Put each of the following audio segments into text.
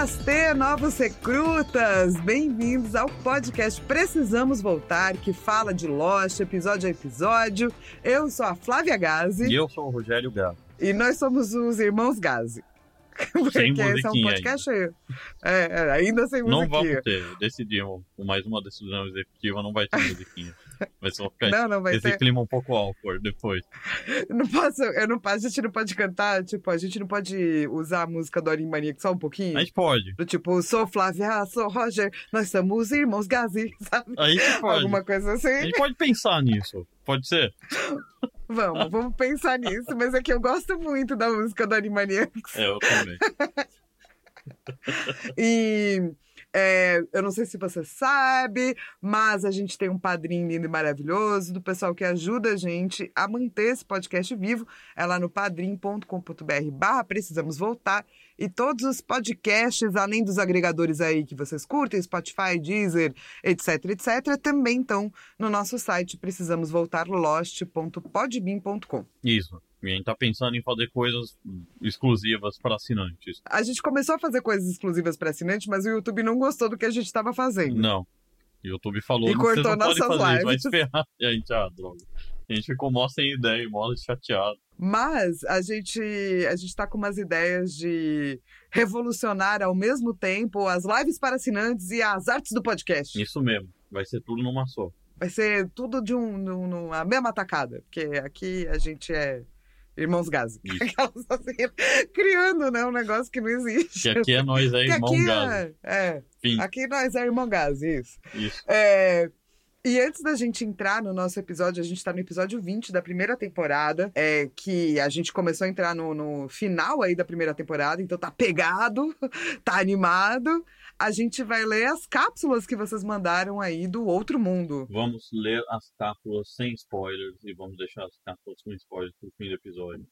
Namastê, novos recrutas! Bem-vindos ao podcast Precisamos Voltar, que fala de Lost, episódio a episódio. Eu sou a Flávia Gazi. E eu sou o Rogério Gazi. E nós somos os irmãos Gazi. Porque Sem esse é um podcast é, é, ainda sem Não musiquinha. vamos ter, decidimos. Mais uma decisão executiva não vai ter musiquinha. Vai só ficar Não, não vai esse ter. clima um pouco awkward depois. Não posso, eu não posso, a gente não pode cantar, tipo, a gente não pode usar a música do Maniac só um pouquinho? A gente pode. Do tipo, sou Flávia, sou Roger, nós somos irmãos Gazi, sabe? A gente pode. Alguma coisa assim. A gente pode pensar nisso. Pode ser? Vamos, vamos pensar nisso, mas é que eu gosto muito da música do Animaniacs. É, eu também. E é, eu não sei se você sabe, mas a gente tem um padrinho lindo e maravilhoso do pessoal que ajuda a gente a manter esse podcast vivo. É lá no padrim.com.br barra Precisamos Voltar. E todos os podcasts, além dos agregadores aí que vocês curtem, Spotify, Deezer, etc, etc, também estão no nosso site precisamosvoltarlost.podbean.com. Isso. E a gente tá pensando em fazer coisas exclusivas para assinantes. A gente começou a fazer coisas exclusivas para assinante, mas o YouTube não gostou do que a gente estava fazendo. Não. O YouTube falou E cortou nossas fazer, isso, vai lives. esperar. E a gente, ah, droga. A gente ficou mó sem ideia, mó chateado. Mas a gente a gente tá com umas ideias de revolucionar ao mesmo tempo as lives para assinantes e as artes do podcast. Isso mesmo. Vai ser tudo numa só. Vai ser tudo de um, numa mesma tacada, porque aqui a gente é irmãos Gazi. Aquelas assim, criando, né, um negócio que não existe. Que aqui é nós, é Que irmão aqui Gazi. é, é, aqui nós é irmão Gazi, isso. Isso. É, E antes da gente entrar no nosso episódio, a gente tá no episódio 20 da primeira temporada, é, que a gente começou a entrar no, no final aí da primeira temporada, então tá pegado, tá animado. A gente vai ler as cápsulas que vocês mandaram aí do outro mundo. Vamos ler as cápsulas sem spoilers e vamos deixar as cápsulas com spoilers pro fim do episódio.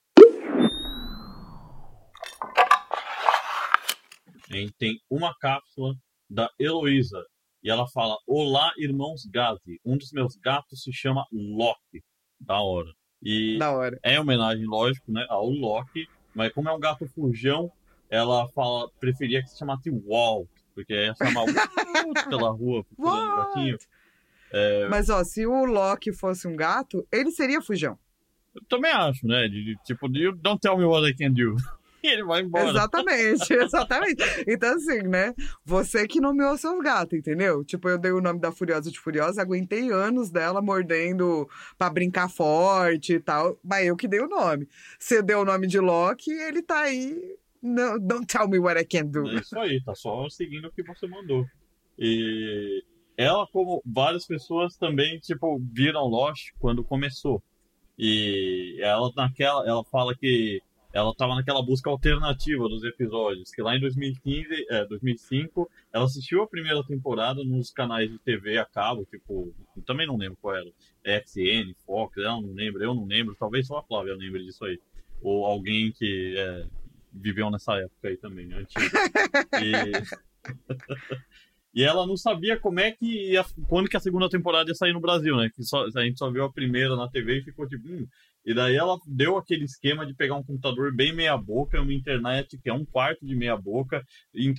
A gente tem uma cápsula da Heloísa e ela fala: Olá, irmãos Gazi. Um dos meus gatos se chama Loki. Da hora. E Da hora. é homenagem, lógico, né, ao Loki, mas como é um gato fujão, ela fala, preferia que se chamasse Walt, porque ia chamar Walt pela rua, um Walt. gatinho. Mas ó, se o Loki fosse um gato, ele seria fujão. Eu também acho, né? De, de, tipo, don't tell me what I can do. E ele vai embora. Exatamente, exatamente. Então, assim, né? Você que nomeou seus gatos, entendeu? Tipo, eu dei o nome da Furiosa de Furiosa, aguentei anos dela mordendo pra brincar forte e tal, mas eu que dei o nome. Você deu o nome de Loki, ele tá aí. No, don't tell me what I can do. É isso aí, tá só seguindo o que você mandou. E ela, como várias pessoas, também, tipo, viram Lost quando começou. E ela naquela, ela fala que ela tava naquela busca alternativa dos episódios, que lá em 2015, é, 2005, ela assistiu a primeira temporada nos canais de TV a cabo, tipo, também não lembro qual era, XN, Fox, ela não lembra, eu não lembro, talvez só a Flávia lembre disso aí. Ou alguém que é, viveu nessa época aí também, antiga. E... e ela não sabia como é que ia, quando que a segunda temporada ia sair no Brasil, né? Que só, a gente só viu a primeira na TV e ficou tipo, hum. E daí ela deu aquele esquema de pegar um computador bem meia boca, uma internet que é um quarto de meia boca,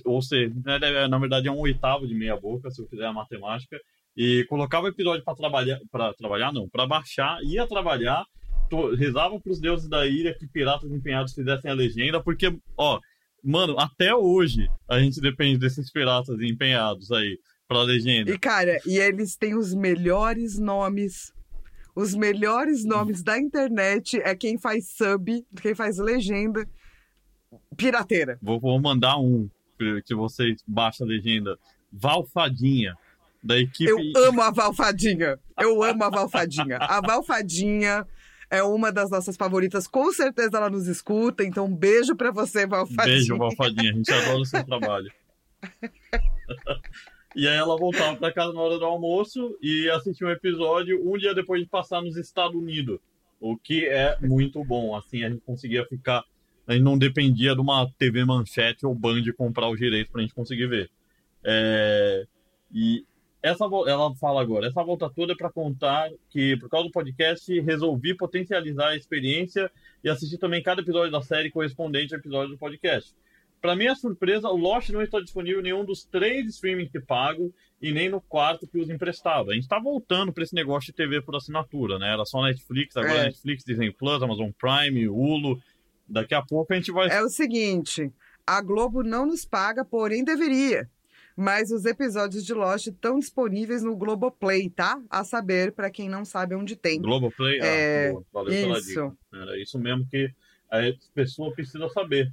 ou seja, né, na verdade é um oitavo de meia boca, se eu fizer a matemática, e colocava o episódio para trabalhar, para trabalhar não, para baixar, ia trabalhar, to- rezava para os deuses da ilha que piratas empenhados fizessem a legenda, porque, ó, Mano, até hoje a gente depende desses piratas empenhados aí pra legenda. E, cara, e eles têm os melhores nomes. Os melhores nomes da internet é quem faz sub, quem faz legenda. Pirateira. Vou, vou mandar um que vocês baixam a legenda. Valfadinha. Da equipe. Eu amo a Valfadinha. Eu amo a Valfadinha. A Valfadinha é uma das nossas favoritas. Com certeza ela nos escuta. Então, um beijo pra você, Valfadinha. Beijo, Valfadinha. A gente adora o seu trabalho. E aí ela voltava pra casa na hora do almoço e assistia um episódio um dia depois de passar nos Estados Unidos. O que é muito bom. Assim, a gente conseguia ficar. A gente não dependia de uma TV Manchete ou Band comprar os direitos pra gente conseguir ver. É, e essa, ela fala agora, essa volta toda é para contar que, por causa do podcast, resolvi potencializar a experiência e assistir também cada episódio da série correspondente ao episódio do podcast. Para minha surpresa, o Lost não está disponível em nenhum dos três streamings que pago e nem no quarto que os emprestava. A gente está voltando para esse negócio de TV por assinatura, né? Era só Netflix, agora É. Netflix, Disney Plus, Amazon Prime, Hulu. Daqui a pouco a gente vai. É o seguinte, a Globo não nos paga, porém deveria. Mas os episódios de Lost estão disponíveis no Globoplay, tá? A saber, para quem não sabe onde tem. Globoplay, É, ah, boa, valeu pela Isso. dica. Era isso mesmo que a pessoa precisa saber.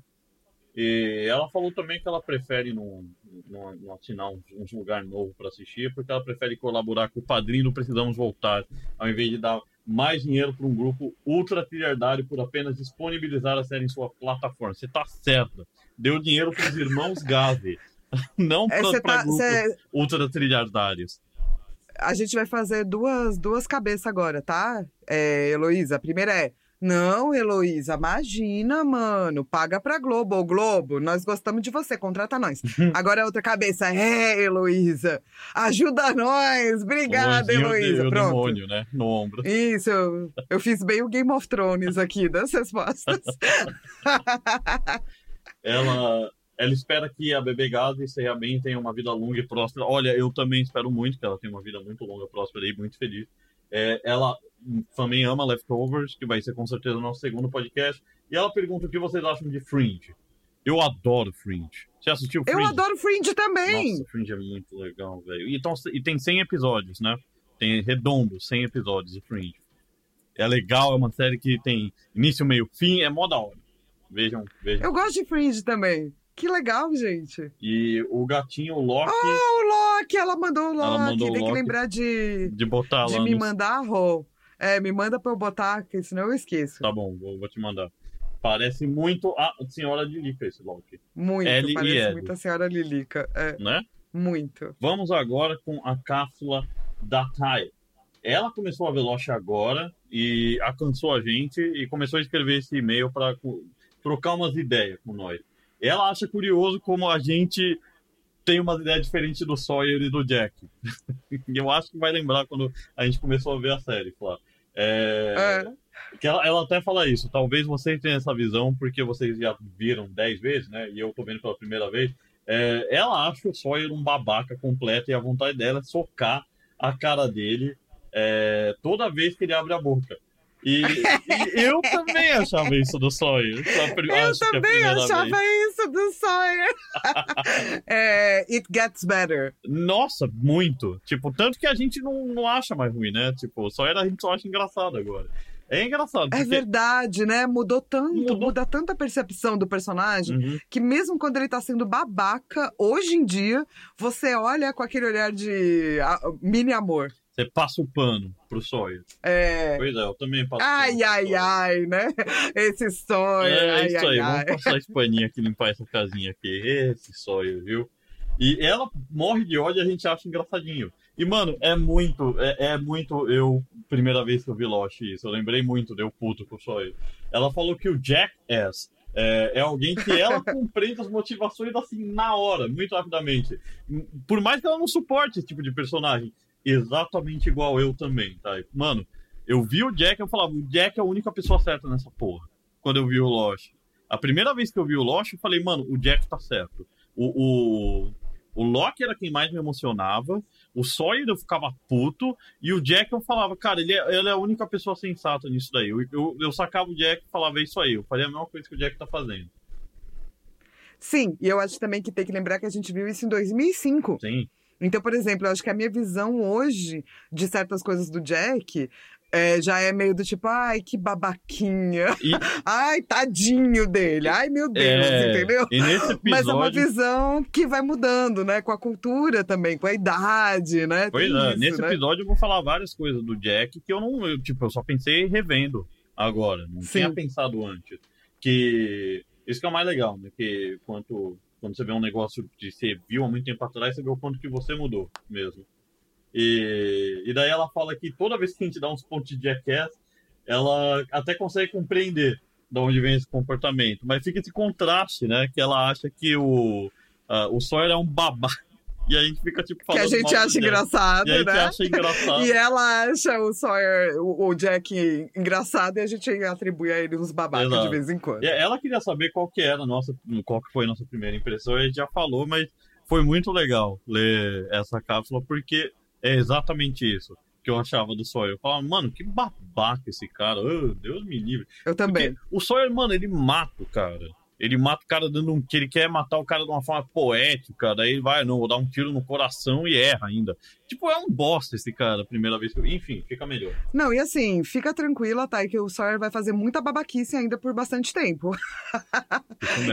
E ela falou também que ela prefere não, não, não assinar um, lugar novo para assistir, porque ela prefere colaborar com o padrinho do Precisamos Voltar, ao invés de dar mais dinheiro para um grupo ultra trilhardário por apenas disponibilizar a série em sua plataforma. Você tá certa. Deu dinheiro para os irmãos Gavi, não É, para cê tá- grupos cê- ultra trilhardários. a gente vai fazer duas, duas cabeças agora, tá, é, Heloísa? A primeira é. Não, Heloísa, imagina, mano. Paga pra Globo. Ô, Globo, nós gostamos de você, contrata nós. Agora a outra cabeça. É, Heloísa. Ajuda nós. Obrigada, Heloísa. o Pronto. demônio, né? No ombro. Isso, eu, eu fiz bem o Game of Thrones aqui das respostas. ela, ela espera que a bebê Gazi seja bem, tenha uma vida longa e próspera. Olha, eu também espero muito que ela tenha uma vida muito longa, próspera e muito feliz. É, ela também ama Leftovers, que vai ser com certeza o nosso segundo podcast. E ela pergunta o que vocês acham de Fringe. Eu adoro Fringe. Você assistiu Fringe? Eu adoro Fringe também. Nossa, Fringe é muito legal, velho. E, então, e tem 100 episódios, né? Tem redondo 100 episódios de Fringe. É legal, é uma série que tem início, meio, fim, é mó da hora. Vejam, vejam. Eu gosto de Fringe também. Que legal, gente. E o gatinho o Loki Oh, o Loki, ela mandou o Loki. Ela mandou o Tem que Loki. lembrar de, de botar de lá me no... mandar, Rô. É, me manda pra eu botar, porque senão eu esqueço. Tá bom, vou, vou te mandar. Parece muito a Senhora de Lica esse Loki, Muito, L parece L. muito a senhora Lilica. É, né? muito. Vamos agora com a cápsula da Thay. Ela começou a Veloce agora e alcançou a gente e começou a escrever esse e-mail para trocar umas ideias com nós. Ela acha curioso como a gente tem umas ideias diferentes do Sawyer e do Jack. eu acho que vai lembrar quando a gente começou a ver a série, claro. É... É. Que ela, ela até fala isso. Talvez vocês tenham essa visão porque vocês já viram dez vezes, né? E eu tô vendo pela primeira vez. É, ela acha o Sawyer um babaca completo e a vontade dela é socar a cara dele é, toda vez que ele abre a boca. E, e eu também achava isso do Sawyer. A pri- Eu a também achava vez. isso do Sawyer. é, it gets better. Nossa, muito. Tipo, tanto que a gente não, não acha mais ruim, né? Tipo, o Sawyer a gente só acha engraçado agora. É engraçado. É verdade, né? Mudou tanto, Mudou. muda tanta percepção do personagem Uhum. que mesmo quando ele tá sendo babaca, hoje em dia, você olha com aquele olhar de mini amor. Você passa o pano pro Sawyer. É. Pois é, eu também passo o Ai, pano pro ai, Sawyer. ai, né? Esse sonho. É, ai, isso ai, aí, ai. vamos passar esse paninho aqui, limpar essa casinha aqui. Esse Sawyer, viu? E ela morre de ódio e a gente acha engraçadinho. E, mano, é muito, é, é muito eu, primeira vez que eu vi Lost isso, eu lembrei muito, deu puto com o Sawyer. Ela falou que o Jackass é, é alguém que ela compreende as motivações assim, na hora, muito rapidamente. Por mais que ela não suporte esse tipo de personagem. Exatamente igual eu também, tá? Mano, eu vi o Jack, eu falava, o Jack é a única pessoa certa nessa porra. Quando eu vi o Lost. A primeira vez que eu vi o Lost, eu falei, mano, o Jack tá certo. O, o, o Loki era quem mais me emocionava. O Sawyer eu ficava puto. E o Jack eu falava, cara, ele é, ele é a única pessoa sensata nisso daí. Eu, eu, eu sacava o Jack e falava, é isso aí. Eu faria a mesma coisa que o Jack tá fazendo. Sim, e eu acho também que tem que lembrar que a gente viu isso em 2005. Sim. Então, por exemplo, eu acho que a minha visão hoje de certas coisas do Jack é, já é meio do tipo, ai, que babaquinha. E, Ai, tadinho dele. Ai, meu Deus, é, entendeu? e nesse episódio. Mas é uma visão que vai mudando, né? Com a cultura também, com a idade, né? Pois Tem é, isso, nesse né? episódio eu vou falar várias coisas do Jack que eu não, eu, tipo, eu só pensei revendo agora, não Sim. tinha pensado antes. Que isso que é o mais legal, né? Que quanto, quando você vê um negócio que você viu há muito tempo atrás, você vê o quanto que você mudou mesmo. E, e daí ela fala que toda vez que a gente dá uns pontos de Jackass, ela até consegue compreender de onde vem esse comportamento, mas fica esse contraste, né? Que ela acha que o, uh, o Sawyer é um babaca. E a gente fica, tipo, falando Que a gente acha dele. engraçado, E a gente né? acha engraçado. E ela acha o Sawyer, o, o Jack, engraçado e a gente atribui a ele uns babacas Exato. de vez em quando. E ela queria saber qual que era nossa, qual que foi a nossa primeira impressão, a gente já falou, mas foi muito legal ler essa cápsula, porque é exatamente isso que eu achava do Sawyer. Eu falava, mano, que babaca esse cara, oh, Deus me livre. Eu também. Porque o Sawyer, mano, ele mata o cara. Ele mata o cara dando um que ele quer matar o cara de uma forma poética, daí ele vai, não, vou dar um tiro no coração e erra ainda. Tipo, é um bosta esse cara, a primeira vez que eu... Enfim, fica melhor. Não, e assim, fica tranquila, Thay, que o Sawyer vai fazer muita babaquice ainda por bastante tempo.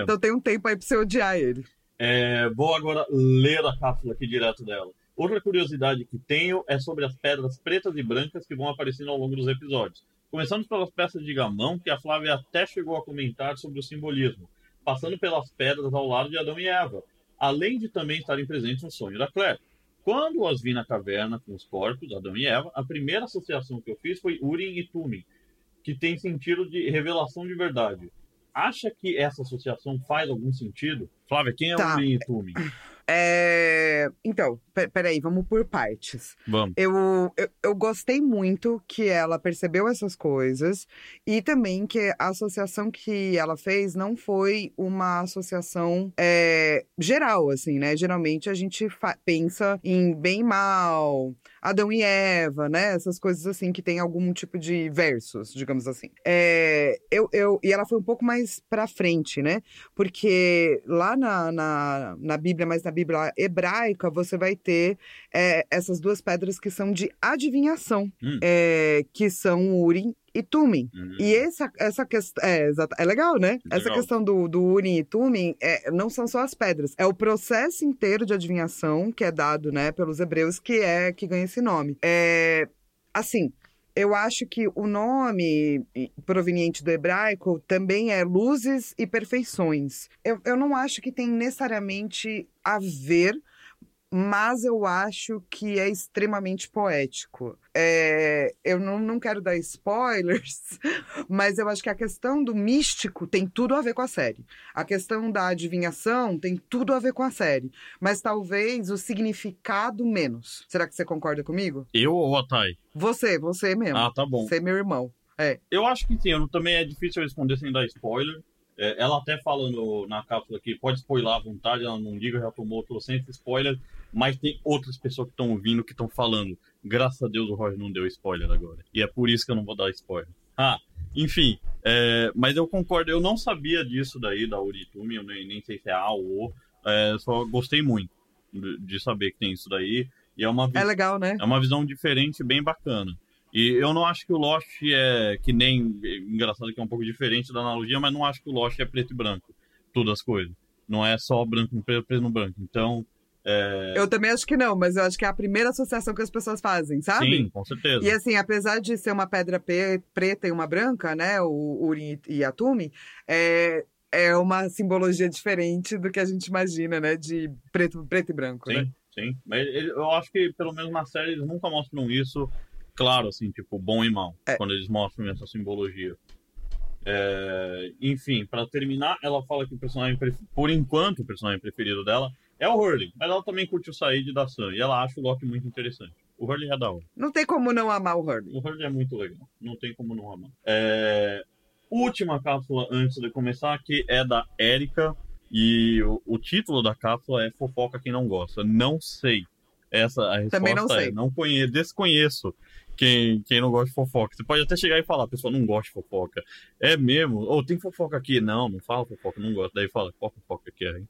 Então tem um tempo aí pra você odiar ele. É, vou agora ler a cápsula aqui direto dela. Outra curiosidade que tenho é sobre as pedras pretas e brancas que vão aparecendo ao longo dos episódios. Começando pelas peças de gamão, que a Flávia até chegou a comentar sobre o simbolismo, passando pelas pedras ao lado de Adão e Eva, além de também estarem presentes no sonho da Claire. Quando as vi na caverna com os corpos, Adão e Eva, a primeira associação que eu fiz foi Urim e Tumim, que tem sentido de revelação de verdade. Acha que essa associação faz algum sentido? Flávia, quem é Tá. Urim e Tumim? É... Então, pe- peraí, vamos por partes. Vamos. Eu, eu, eu gostei muito que ela percebeu essas coisas e também que a associação que ela fez não foi uma associação é, geral, assim, né? Geralmente a gente pensa em bem e mal, Adão e Eva, né? Essas coisas assim que tem algum tipo de versos, digamos assim. É, eu, eu, e ela foi um pouco mais pra frente, né? Porque lá na, na, na Bíblia, mas na Bíblia hebraica, você vai ter é, essas duas pedras que são de adivinhação, Hum. é, que são Urim e Tumim. Hum. E essa, essa questão. É, é legal, né? Essa Legal. questão do, do Urim e Tumim é, não são só as pedras. É o processo inteiro de adivinhação que é dado, né, pelos hebreus, que é que ganha esse nome. É, assim. Eu acho que o nome proveniente do hebraico também é luzes e perfeições. Eu, eu não acho que tem necessariamente a ver, mas eu acho que é extremamente poético. É, eu não, não quero dar spoilers, mas eu acho que a questão do místico tem tudo a ver com a série. A questão da adivinhação tem tudo a ver com a série. Mas talvez o significado menos. Será que você concorda comigo? Eu ou a Thay? Você, você mesmo. Ah, tá bom. Você é meu irmão. Eu acho que sim, eu não- também é difícil responder sem dar spoiler. É, ela até fala no- na cápsula que pode spoiler à vontade, ela não liga, já tomou trocentos spoiler, mas tem outras pessoas que estão ouvindo que estão falando. Graças a Deus o Roger não deu spoiler agora. E é por isso que eu não vou dar spoiler. Ah, enfim, é, mas eu concordo, eu não sabia disso daí, da Uritumi, eu nem, nem sei se é A ou O, é, só gostei muito de, de saber que tem isso daí. E é uma, É legal, né? é uma visão diferente, bem bacana. E eu não acho que o Lost é que nem. Engraçado que é um pouco diferente da analogia, mas não acho que o Lost é preto e branco. Todas as coisas. Não é só branco no preto, preto no branco. Então. É... Eu também acho que não, mas eu acho que é a primeira associação que as pessoas fazem, sabe? Sim, com certeza. E assim, apesar de ser uma pedra pe- preta e uma branca, né, o Urim e a Tume, é, é uma simbologia diferente do que a gente imagina, né, de preto, preto e branco, né? Sim, sim. Mas ele- eu acho que, pelo menos na série, eles nunca mostram isso claro, assim, tipo, bom e mal. É. Quando eles mostram essa simbologia. É, Enfim, pra terminar, ela fala que o personagem, pref- por enquanto, o personagem preferido dela é o Hurley. Mas ela também curte o Said da Sam. E ela acha o Loki muito interessante. O Hurley é da hora. Não tem como não amar o Hurley. O Hurley é muito legal. Não tem como não amar. É, Última cápsula antes de começar, que é da Erika. E o, o título da cápsula é Fofoca Quem Não Gosta. Não sei. Essa a resposta Também não é, sei. não conheço, desconheço quem, quem não gosta de fofoca. Você pode até chegar e falar, a pessoa não gosta de fofoca. É mesmo? Ou tem fofoca aqui? Não, não fala fofoca, não gosta. Daí fala, qual fofoca que é, hein?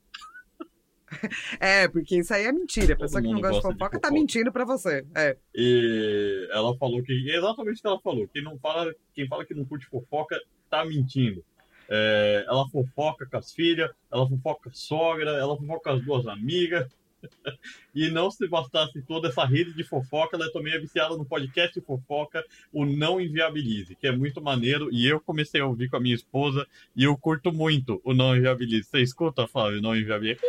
É, porque isso aí é mentira. A pessoa que não gosta de gosta de fofoca tá fofoca. mentindo pra você. É. E ela falou que exatamente o que ela falou. Quem não fala, quem fala que não curte fofoca tá mentindo. É, ela fofoca com as filhas, ela fofoca com a sogra, ela fofoca com as duas amigas. e não se bastasse toda essa rede de fofoca, ela também é viciada no podcast de fofoca, o Não Inviabilize, que é muito maneiro. E eu comecei a ouvir com a minha esposa e eu curto muito o Não Inviabilize. Você escuta, Flávio, o Não Inviabilize?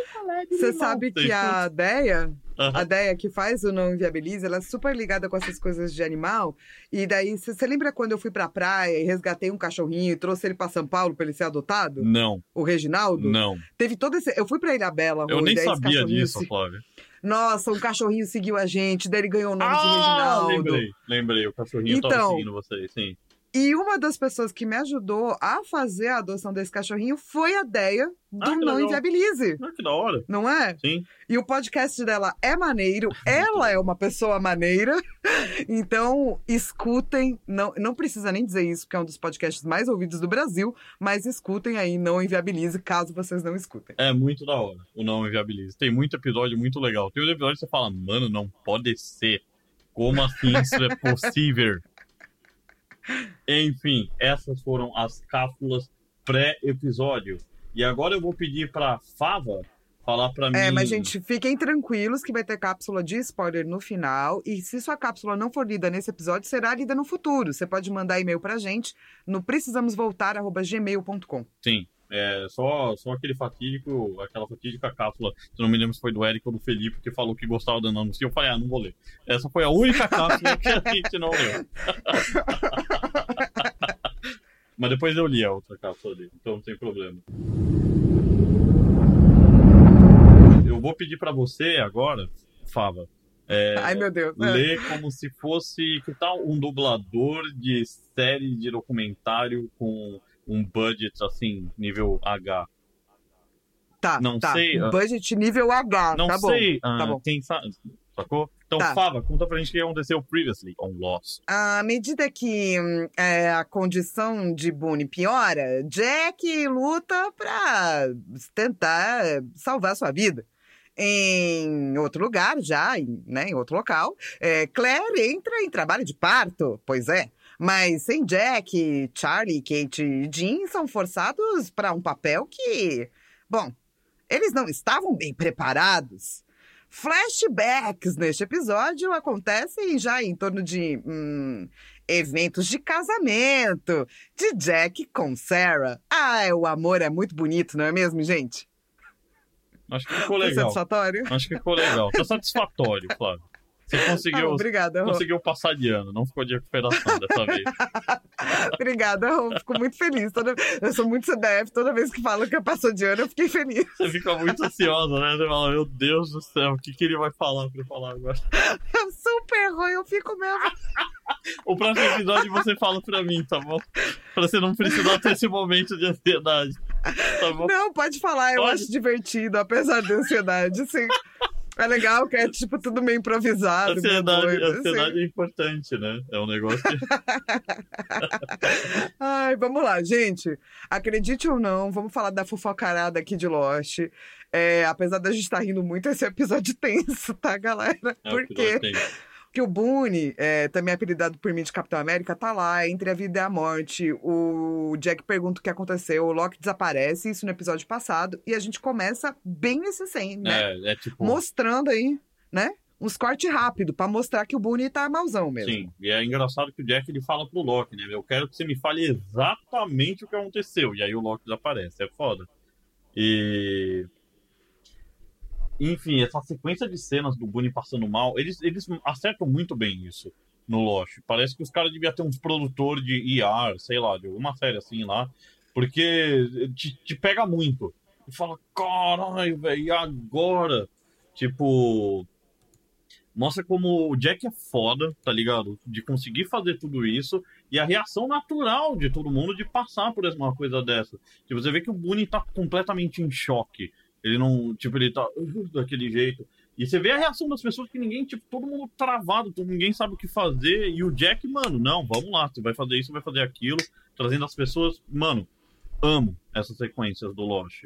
Você sabe que a Deia, A Deia que faz o Não Inviabilize, ela é super ligada com essas coisas de animal. E daí, você lembra quando eu fui pra praia e resgatei um cachorrinho e trouxe ele pra São Paulo pra ele ser adotado? Não, O Reginaldo? não. Teve todo esse. Eu fui pra Ilha Bela, Eu nem sabia disso, se- Flávia. Nossa, um cachorrinho seguiu a gente, daí ele ganhou o nome de Ah, Reginaldo. lembrei, lembrei. O cachorrinho tava Então. seguindo vocês, sim. E uma das pessoas que me ajudou a fazer a adoção desse cachorrinho foi a Deia do Ah, Não. Inviabilize, Ah, que da hora. não é? Sim. E o podcast dela é maneiro, ela é uma pessoa maneira. Então, escutem. Não, não precisa nem dizer isso, porque é um dos podcasts mais ouvidos do Brasil, mas escutem aí, não inviabilize, caso vocês não escutem. É muito da hora o Não Inviabilize. Tem muito episódio muito legal. Tem um episódio que você fala, mano, não pode ser. Como assim isso é possível? Enfim, essas foram as cápsulas pré-episódio. E agora eu vou pedir pra Fava falar pra mim. É, mas, gente, fiquem tranquilos que vai ter cápsula de spoiler no final. E se sua cápsula não for lida nesse episódio, será lida no futuro. Você pode mandar e-mail pra gente no precisamosvoltar.gmail.com. Sim. É, só, só aquele fatídico, aquela fatídica cápsula, se não me lembro se foi do Eric ou do Felipe, que falou que gostava do anúncio. Eu falei, ah, não vou ler. Essa foi a única cápsula que a gente não leu. Mas depois eu li a outra cápsula dele, então não tem problema. Eu vou pedir pra você agora, Fava, é, Ai, meu Deus. Ler como se fosse, que tal um dublador de série de documentário com um budget assim, nível H. Tá, não tá. sei, ah. Budget nível H, Não tá bom. sei, ah, tá bom. quem sabe, sacou? Então, Tá. Fava, conta pra gente o que aconteceu previously on Lost. À medida que hum, é, a condição de Boone piora, Jack luta pra tentar salvar sua vida. Em outro lugar, já, em, né, em outro local, é, Claire entra em trabalho de parto, pois é. Mas sem Jack, Charlie, Kate e Jean são forçados para um papel que, bom, eles não estavam bem preparados. Flashbacks neste episódio acontecem já em torno de hum, eventos de casamento de Jack com Sarah. Ah, o amor é muito bonito, não é mesmo, gente? Acho que ficou Foi legal. satisfatório? Acho que ficou legal. Tá satisfatório, Flávio. Você Ah, conseguiu, obrigada, Rô. conseguiu passar de ano, não ficou de recuperação dessa vez. Obrigada, Rô. Fico muito feliz. Toda... Eu sou muito CDF. Toda vez que falo que passou de ano, eu fiquei feliz. Você fica muito ansiosa, né? Você fala, meu Deus do céu, o que, que ele vai falar pra eu falar agora? Eu super ruim, eu fico mesmo. O próximo episódio você fala pra mim, tá bom? Pra você não precisar ter esse momento de ansiedade. Tá bom? Não, pode falar, eu Pode? acho divertido, apesar da ansiedade, sim. É legal que é, tipo, tudo meio improvisado. meio Ansiedade, doido, assim. ansiedade é importante, né? É um negócio que. Ai, vamos lá, gente. Acredite ou não, vamos falar da fofocarada aqui de Lost. É, apesar da gente estar rindo muito, esse é um episódio tenso, tá, galera? É o Por que o Boone, é, também apelidado por mim de Capitão América, tá lá, entre a vida e a morte. O Jack pergunta o que aconteceu, o Loki desaparece, isso no episódio passado, e a gente começa bem nesse 100, né? É, é tipo. Mostrando aí, né? Uns cortes rápido pra mostrar que o Boone tá mauzão mesmo. Sim, e é engraçado que o Jack ele fala pro Loki, né? Eu quero que você me fale exatamente o que aconteceu. E aí o Loki desaparece, é foda. E. Enfim, essa sequência de cenas do Boone passando mal, eles, eles acertam muito bem isso no Lost. Parece que os caras deviam ter uns produtores de ER, sei lá, de alguma série assim lá, porque te, te pega muito. E fala, caralho, velho, e agora? Tipo, mostra como o Jack é foda, tá ligado? De conseguir fazer tudo isso e a reação natural de todo mundo de passar por uma coisa dessa. Tipo, você vê que o Boone tá completamente em choque. Ele não, tipo, ele tá uh, daquele jeito. E você vê a reação das pessoas que ninguém, tipo, todo mundo travado, ninguém sabe o que fazer. E o Jack, mano, não, vamos lá, você vai fazer isso, vai fazer aquilo, trazendo as pessoas. Mano, amo essas sequências do Lost.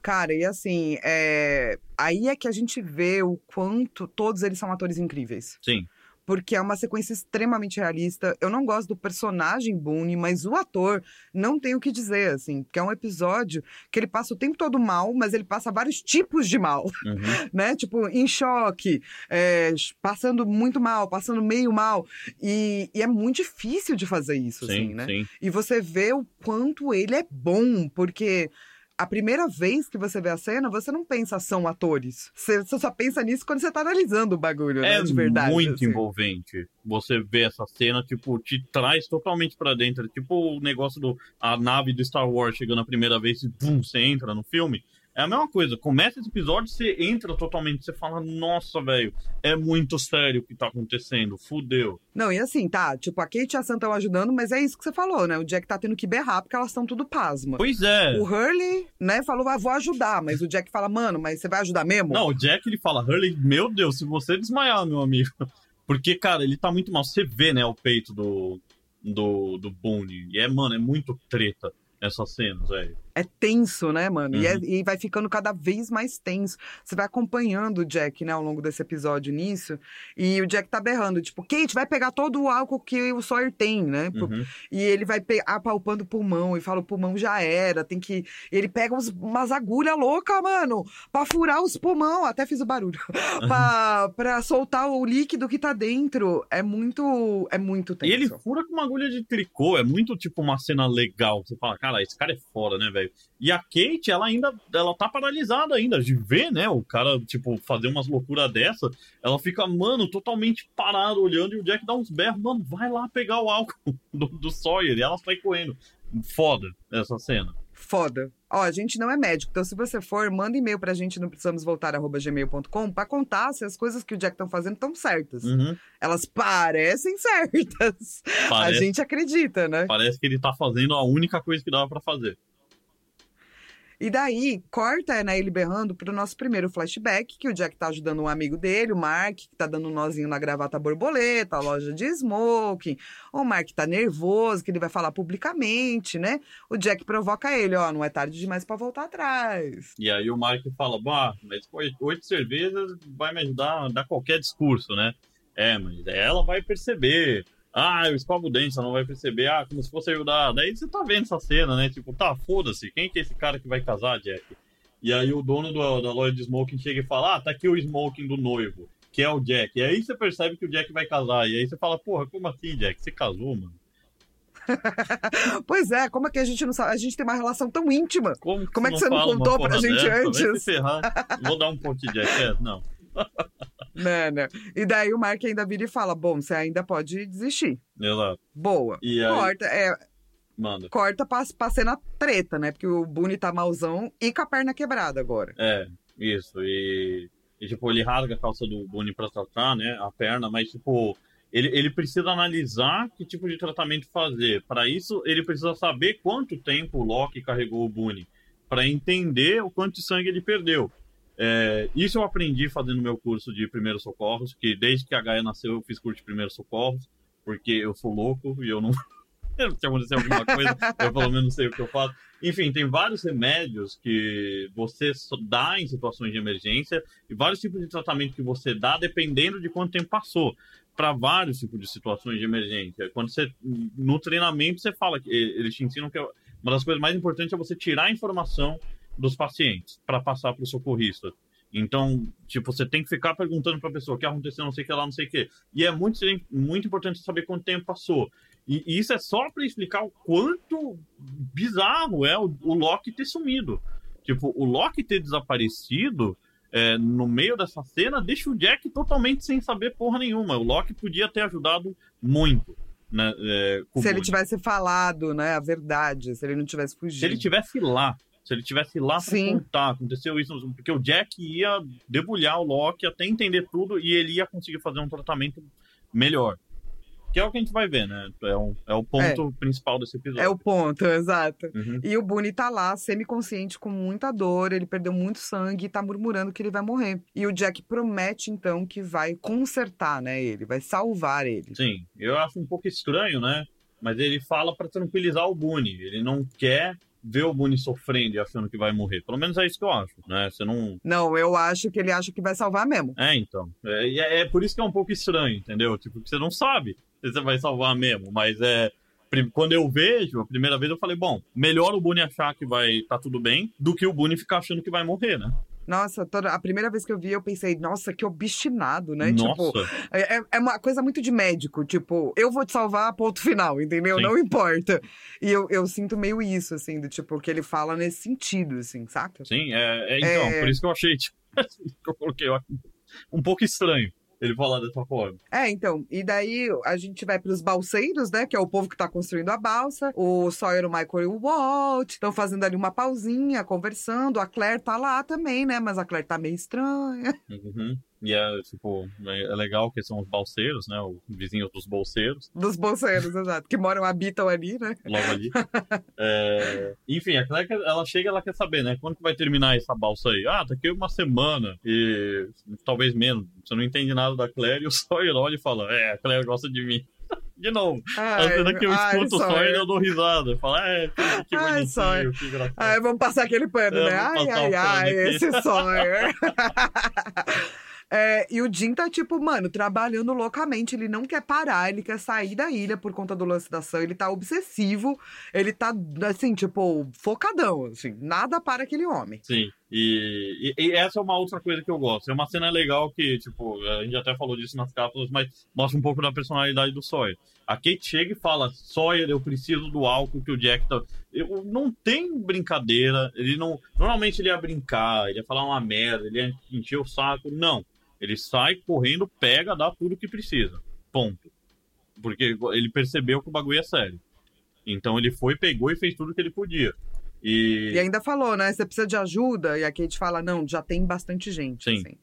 Cara, e assim, é... aí é que a gente vê o quanto todos eles são atores incríveis. Sim. Porque é uma sequência extremamente realista. Eu não gosto do personagem Boone, mas o ator não tem o que dizer, assim. Porque é um episódio que ele passa o tempo todo mal, mas ele passa vários tipos de mal, Uhum. né? Tipo, em choque, é, passando muito mal, passando meio mal. E, e é muito difícil de fazer isso, assim, Sim, né? sim. E você vê o quanto ele é bom, porque a primeira vez que você vê a cena, você não pensa são atores. Você, você só pensa nisso quando você tá analisando o bagulho, né? É De verdade. muito assim. envolvente. Você vê essa cena, tipo, te traz totalmente pra dentro. É Tipo o negócio do a nave do Star Wars chegando a primeira vez e pum, você entra no filme. É a mesma coisa. Começa esse episódio, você entra totalmente, você fala, nossa, velho, é muito sério o que tá acontecendo. Fudeu. Não, e assim, tá, tipo, a Kate e a Sam estão ajudando, mas é isso que você falou, né? O Jack tá tendo que berrar porque elas estão tudo pasma. Pois é. O Hurley, né, falou, ah, vou ajudar, mas o Jack fala, mano, mas você vai ajudar mesmo? Não, o Jack ele fala, Hurley, meu Deus, se você desmaiar, meu amigo. Porque, cara, ele tá muito mal. Você vê, né, o peito do, do, do Boone. E é, mano, é muito treta essas cenas, velho. É tenso, né, mano? E, é- Uhum. e vai ficando cada vez mais tenso. Você vai acompanhando o Jack, né, ao longo desse episódio nisso. E o Jack tá berrando, tipo, Kate, vai pegar todo o álcool que o Sawyer tem, né? Uhum. E ele vai apalpando o pulmão e fala: o pulmão já era, tem que. Ele pega uns- umas agulhas loucas, mano, pra furar os pulmão. Até fiz o barulho. pra, pra soltar o líquido que tá dentro. É muito. É muito tenso. E ele fura com uma agulha de tricô. É muito, tipo, uma cena legal. Você fala, cara, esse cara é foda, né, velho? E a Kate, ela ainda, ela tá paralisada ainda. De ver, né, o cara, tipo, fazer umas loucuras dessa. Ela fica, mano, totalmente parada, olhando. E o Jack dá uns berros. Mano, vai lá pegar o álcool do, do Sawyer. E ela sai correndo. Foda essa cena. Foda. Ó, a gente não é médico, então se você for, manda e-mail pra gente no precisamos voltar gmail.com pra contar se as coisas que o Jack estão fazendo estão certas. Uhum. Elas parecem certas. A Parece, gente acredita, né? parece que ele tá fazendo a única coisa que dava pra fazer. E daí, corta né, ele berrando pro nosso primeiro flashback, que o Jack tá ajudando um amigo dele, o Mark, que tá dando um nozinho na gravata borboleta, a loja de smoking. O Mark tá nervoso, que ele vai falar publicamente, né? O Jack provoca ele, ó, não é tarde demais pra voltar atrás. E aí o Mark fala, bah, mas oito cervejas vai me ajudar a dar qualquer discurso, né? É, mas ela vai perceber. Ah, eu escovo o dente, ela não vai perceber. Ah, como se fosse ajudar. Daí você tá vendo essa cena, né? Tipo, tá, foda-se, quem que é esse cara que vai casar, Jack? E aí o dono do- da loja de smoking chega e fala, ah, tá aqui o smoking do noivo, que é o Jack. E aí você percebe que o Jack vai casar. E aí você fala, porra, como assim, Jack? Você casou, mano? Pois é, como é que a gente não sabe? A gente tem uma relação tão íntima. Como, que Como é que você não contou pra gente dessa? Antes? Vou dar um ponto de Jack. É, não. Né, né? E daí o Mark ainda vira e fala: Bom, você ainda pode desistir. Exato. Boa. E aí, Corta, é, manda. corta pra, pra cena treta, né? Porque o Boone tá malzão e com a perna quebrada agora. É, isso. E, e, tipo, ele rasga a calça do Boone pra tratar, né? A perna, mas, tipo, ele, ele precisa analisar que tipo de tratamento fazer. Para isso, ele precisa saber quanto tempo o Loki carregou o Boone. Para entender o quanto de sangue ele perdeu. É, isso eu aprendi fazendo meu curso de primeiros socorros, que desde que a Gaia nasceu eu fiz curso de primeiros socorros, porque eu sou louco e eu não. Se acontecer alguma coisa, eu pelo menos sei o que eu faço. Enfim, tem vários remédios que você dá em situações de emergência e vários tipos de tratamento que você dá dependendo de quanto tempo passou. Para vários tipos de situações de emergência. Quando você. No treinamento, você fala que eles te ensinam que uma das coisas mais importantes é você tirar a informação dos pacientes para passar para o socorrista. Então, tipo, você tem que ficar perguntando para a pessoa o que aconteceu, não sei o que lá, não sei o que. E é muito, muito importante saber quanto tempo passou. E, e isso é só para explicar o quanto bizarro é o, o Loki ter sumido. Tipo, o Loki ter desaparecido é, no meio dessa cena deixa o Jack totalmente sem saber porra nenhuma. O Loki podia ter ajudado muito. Né, é, Se ele tivesse falado, né, a verdade, se ele não tivesse fugido. Se ele tivesse lá, se ele tivesse lá pra Sim. contar, aconteceu isso, porque o Jack ia debulhar o Loki até entender tudo e ele ia conseguir fazer um tratamento melhor. Que é o que a gente vai ver, né? É, um, é o ponto principal desse episódio. É o ponto, exato. Uhum. E o Boone tá lá, semiconsciente, com muita dor, ele perdeu muito sangue e tá murmurando que ele vai morrer. E o Jack promete, então, que vai consertar, né, ele, vai salvar ele. Sim, eu acho um pouco estranho, né? Mas ele fala pra tranquilizar o Boone. Ele não quer ver o Boone sofrendo e achando que vai morrer. Pelo menos é isso que eu acho, né? Você não. Não, eu acho que ele acha que vai salvar mesmo. É, então. É, é, é por isso que é um pouco estranho, entendeu? Tipo, que você não sabe se você vai salvar mesmo. Mas é. Quando eu vejo, a primeira vez eu falei, bom, melhor o Boone achar que vai tá tudo bem do que o Boone ficar achando que vai morrer, né? Nossa, toda, a primeira vez que eu vi, eu pensei, nossa, que obstinado, né? Nossa, Tipo, é, é- uma coisa muito de médico, tipo, eu vou te salvar, ponto final, entendeu? Sim. Não importa. E eu, eu sinto meio isso, assim, do tipo, que ele fala nesse sentido, assim, saca? sim, é, é, então, É. por isso que eu achei, tipo, que eu coloquei ó, um pouco estranho ele falar dessa forma. É, então, e daí a gente vai pros balseiros, né? Que é o povo que tá construindo a balsa. O Sawyer, o Michael e o Walt estão fazendo ali uma pausinha, conversando. A Claire tá lá também, né? Mas a Claire tá meio estranha. Uhum. E é, tipo, é é legal que são os balseiros, né? Os vizinhos dos bolseiros, Dos bolseiros, exato. Que moram, habitam ali, né? logo ali. É, enfim, a Claire, quer- ela chega e ela quer saber, né? Quando que vai terminar essa balsa aí? Ah, daqui a uma semana. E talvez menos. Você não entende nada da Claire e o Sawyer olha e fala, é, a Claire gosta de mim. De novo. A cena que eu ai, escuto o Sawyer, eu dou risada. Eu falo, é, que Ai, bonitinho, que engraçado. Ai, vamos passar aquele pano, É, né? Ai, ai, ai, esse Sawyer. É, e o Jim tá, tipo, mano, trabalhando loucamente. Ele não quer parar, ele quer sair da ilha por conta do lance da ação. Ele tá obsessivo, ele tá, assim, tipo, focadão, assim. Nada para aquele homem. Sim, e, e- e essa é uma outra coisa que eu gosto. É uma cena legal que, tipo, a gente até falou disso nas cápsulas, mas mostra um pouco da personalidade do Sawyer. A Kate chega e fala: Sawyer, eu preciso do álcool que o Jack tá. Eu, não tem brincadeira, ele não. Normalmente ele ia brincar, ele ia falar uma merda, ele ia encher o saco. Não. Ele sai correndo, pega, dá tudo que precisa. Ponto. Porque ele percebeu que o bagulho é sério. Então ele foi, pegou e fez tudo que ele podia. E, E ainda falou, né? Você precisa de ajuda? E a Kate fala, não, já tem bastante gente, Sim. assim.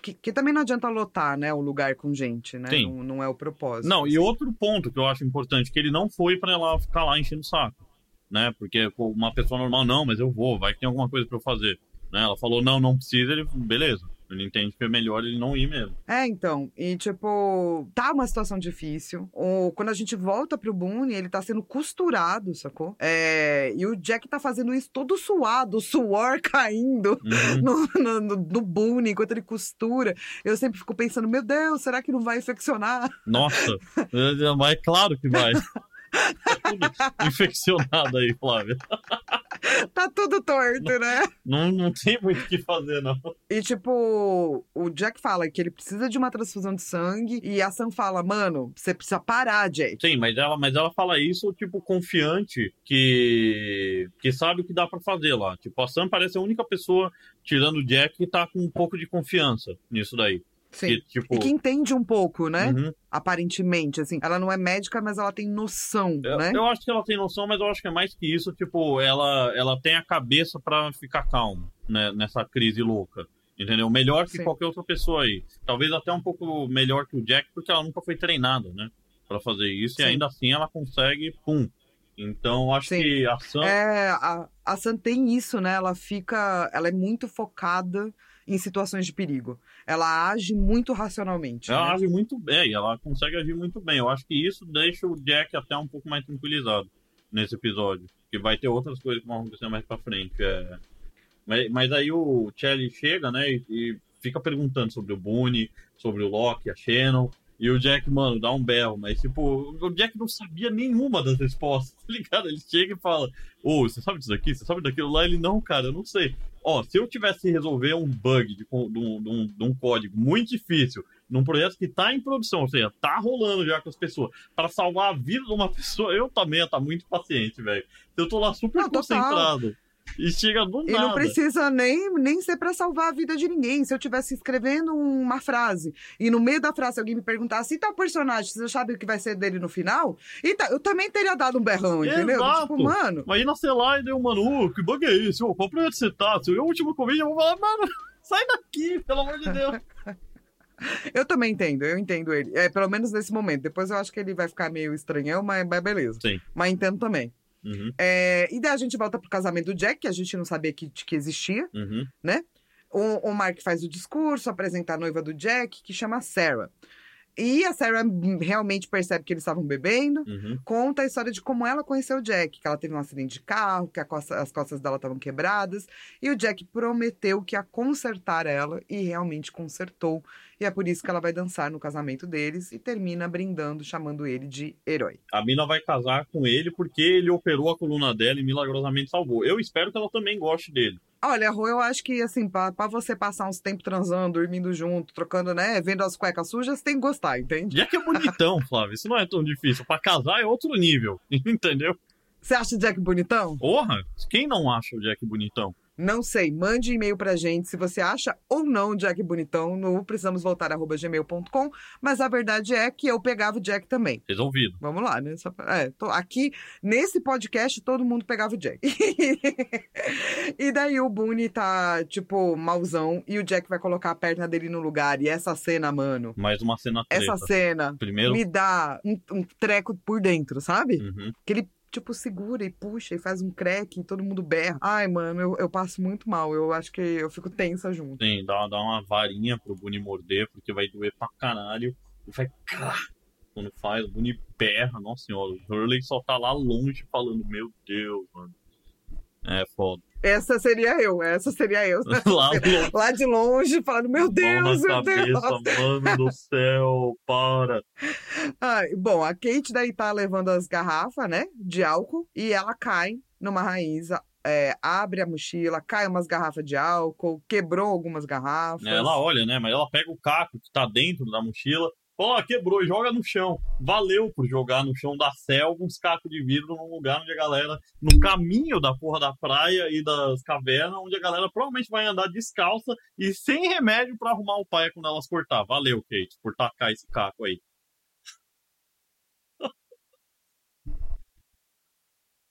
Que, que também não adianta lotar, né, o lugar com gente, né? Sim. Não, não é o propósito. Não, e assim. outro ponto que eu acho importante, que ele não foi pra ela ficar lá enchendo o saco, né? Porque uma pessoa normal, não, mas eu vou, vai que tem alguma coisa pra eu fazer. Né? Ela falou, não, não precisa, ele, beleza. Ele entende que é melhor ele não ir mesmo. É, então, e tipo, tá uma situação difícil. O, quando a gente volta pro Boone, ele tá sendo costurado, sacou? É, e o Jack tá fazendo isso todo suado, o suor caindo Uhum. no, no, no, no Boone enquanto ele costura. Eu sempre fico pensando, meu Deus, será que não vai infeccionar? Nossa, é, mas é claro que vai. Tá tudo infeccionado aí, Flávia. Tá tudo torto, né? Não, não tem muito o que fazer, não. E, tipo, o Jack fala que ele precisa de uma transfusão de sangue. E a Sam fala, mano, você precisa parar, Jack. Sim, mas ela, mas ela fala isso, tipo, confiante que, que sabe o que dá pra fazer lá. Tipo, a Sam parece a única pessoa, tirando o Jack, que tá com um pouco de confiança nisso daí. Sim. Que, tipo, E que entende um pouco, né? uhum. Aparentemente, assim. Ela não é médica, mas ela tem noção, Eu, né? eu acho que ela tem noção, mas eu acho que é mais que isso, tipo, ela, ela tem a cabeça pra ficar calma, né, nessa crise louca. Entendeu? Melhor que Sim. qualquer outra pessoa aí. Talvez até um pouco melhor que o Jack, porque ela nunca foi treinada, né? Pra fazer isso, Sim. e ainda assim ela consegue, pum. Então, eu acho Sim. que a Sam. É, a, a Sam tem isso, né? Ela fica. Ela é muito focada em situações de perigo. Ela age muito racionalmente. Ela né? age muito bem, ela consegue agir muito bem. Eu acho que isso deixa o Jack até um pouco mais tranquilizado nesse episódio. Que vai ter outras coisas que vão acontecer mais pra frente. é. Mas, mas aí o Charlie chega, né, e, e fica perguntando sobre o Boone, sobre o Loki, a Shannon. E o Jack, mano, dá um berro. Mas, tipo, o Jack não sabia nenhuma das respostas, tá ligado? Ele chega e fala: Ô, você sabe disso aqui? Você sabe daquilo lá? Ele, não, cara, eu não sei. Ó, se eu tivesse que resolver um bug de, de um, de um- de um código muito difícil num projeto que tá em produção, ou seja, tá rolando já com as pessoas, para salvar a vida de uma pessoa, eu também ia estar muito paciente, velho. Eu tô lá super Não, total. E chega do E nada. não precisa nem, nem ser pra salvar a vida de ninguém. Se eu estivesse escrevendo uma frase e no meio da frase alguém me perguntasse e tal personagem, você sabe o que vai ser dele no final? E tá, eu também teria dado um berrão, entendeu? Exato. Tipo, mano, Imagina, sei lá, e deu, mano, que bug é esse? Qual projeto você tá? Se eu o último convite, eu vou falar, mano, sai daqui, pelo amor de Deus. eu também entendo, eu entendo ele. É, pelo menos nesse momento. Depois eu acho que ele vai ficar meio estranhão, mas, mas beleza. Sim. Mas entendo também. Uhum, É, e daí a gente volta pro casamento do Jack, que a gente não sabia que, que existia. uhum. O, o Mark faz o discurso, apresenta a noiva do Jack, que chama Sarah. E a Sarah realmente percebe que eles estavam bebendo. Uhum. Conta a história de como ela conheceu o Jack, que ela teve um acidente de carro, que a costa- as costas dela estavam quebradas. E o Jack prometeu que ia consertar ela e realmente consertou. E é por isso que ela vai dançar no casamento deles e termina brindando, chamando ele de herói. A mina vai casar com ele porque ele operou a coluna dela e milagrosamente salvou. Eu espero que ela também goste dele. Olha, Rô, eu acho que, assim, pra, pra você passar uns tempos transando, dormindo junto, trocando, né, vendo as cuecas sujas, tem que gostar, entende? Jack é bonitão, Flávio. Isso não é tão difícil. Pra casar é outro nível. Entendeu? Você acha o Jack bonitão? Porra, quem não acha o Jack bonitão? Não sei, mande e-mail pra gente se você acha ou não o Jack bonitão no precisamosvoltar@gmail.com, mas a verdade é que eu pegava o Jack também. Resolvido. Vamos lá, né? Só é, tô- aqui, nesse podcast, todo mundo pegava o Jack. e daí o Boone tá, tipo, mauzão, e o Jack vai colocar a perna dele no lugar. E essa cena, mano, Mais uma cena treta. essa cena Primeiro. me dá um, um treco por dentro, sabe? Uhum. Que ele, tipo, segura e puxa e faz um crack e todo mundo berra. Ai, mano, eu, eu passo muito mal. Eu acho que eu fico tensa junto. Tem, dá, dá uma varinha pro Bunny morder, porque vai doer pra caralho. E vai. crá, Quando faz, o Bunny berra, nossa senhora. O Hurley só tá lá longe falando: Meu Deus, mano. É foda. Essa seria eu, essa seria eu. lá longe. Lá de longe, falando, meu Deus, meu Deus. cabeça, mano do céu, para. Bom, a Kate daí tá levando as garrafas, né, de álcool, e ela cai numa raiz, é, abre a mochila, cai umas garrafas de álcool, quebrou algumas garrafas. Ela olha, né? Mas ela pega o caco que tá dentro da mochila. Ó, quebrou, e joga no chão. Valeu por jogar no chão da selva uns cacos de vidro num lugar onde a galera, no caminho da porra da praia e das cavernas, onde a galera provavelmente vai andar descalça e sem remédio pra arrumar o pai quando elas cortar. Valeu, Kate, por tacar esse caco aí.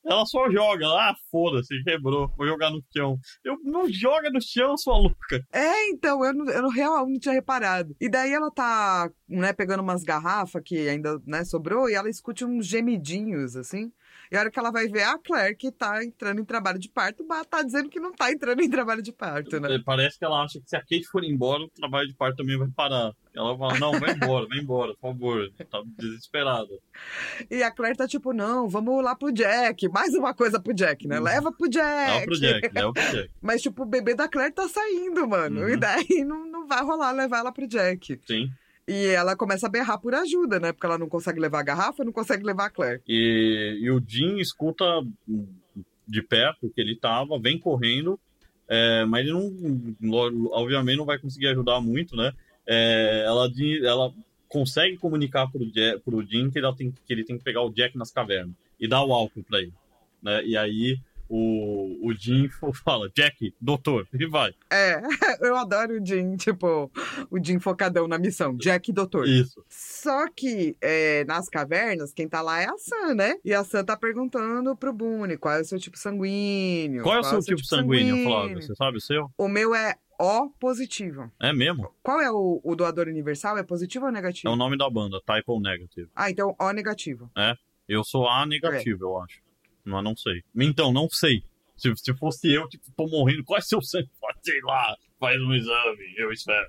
Ela só joga lá, ah, foda-se, quebrou, vou jogar no chão. Eu não joga no chão, sua louca. É, então, eu, eu no real não tinha reparado. E daí ela tá, né, pegando umas garrafas que ainda, né, sobrou, e ela escute uns gemidinhos, assim. E a hora que ela vai ver a Claire que tá entrando em trabalho de parto, mas tá dizendo que não tá entrando em trabalho de parto, né? É, Parece que ela acha que se a Kate for embora, o trabalho de parto também vai parar. Ela fala, não, vai embora, vai embora, por favor. Tá desesperada. E a Claire tá tipo, não, vamos lá pro Jack. Mais uma coisa pro Jack, né? Leva pro Jack. Leva pro Jack, leva pro Jack. Mas, tipo, o bebê da Claire tá saindo, mano. Uhum. E daí não, não vai rolar levar ela pro Jack. Sim. E ela começa a berrar por ajuda, né? Porque ela não consegue levar a garrafa, não consegue levar a Claire. E, e o Jim escuta de perto que ele tava, vem correndo, é, mas ele não, obviamente, não vai conseguir ajudar muito, né? É, ela, ela consegue comunicar pro, Jack, pro Jim que, ela tem, que ele tem que pegar o Jack nas cavernas e dar o álcool pra ele. Né? E aí o, o Jim fala, Jack, doutor, e vai. É, eu adoro o Jim, tipo, o Jim focadão na missão. Jack doutor. Isso. Só que é, nas cavernas, quem tá lá é a Sam, né? E a Sam tá perguntando pro Boone qual é o seu tipo sanguíneo. Qual é o seu tipo sanguíneo, Flávio? Você sabe o seu? O meu é O positivo. É mesmo? Qual é o, o doador universal? É positivo ou negativo? É o nome da banda, Type O Negative. Ah, então O negativo. Eu sou A negativo, eu acho. Mas não sei. Então, não sei. Se, se fosse eu, tipo, tô morrendo, qual é seu sangue? Sei lá, faz um exame, eu espero.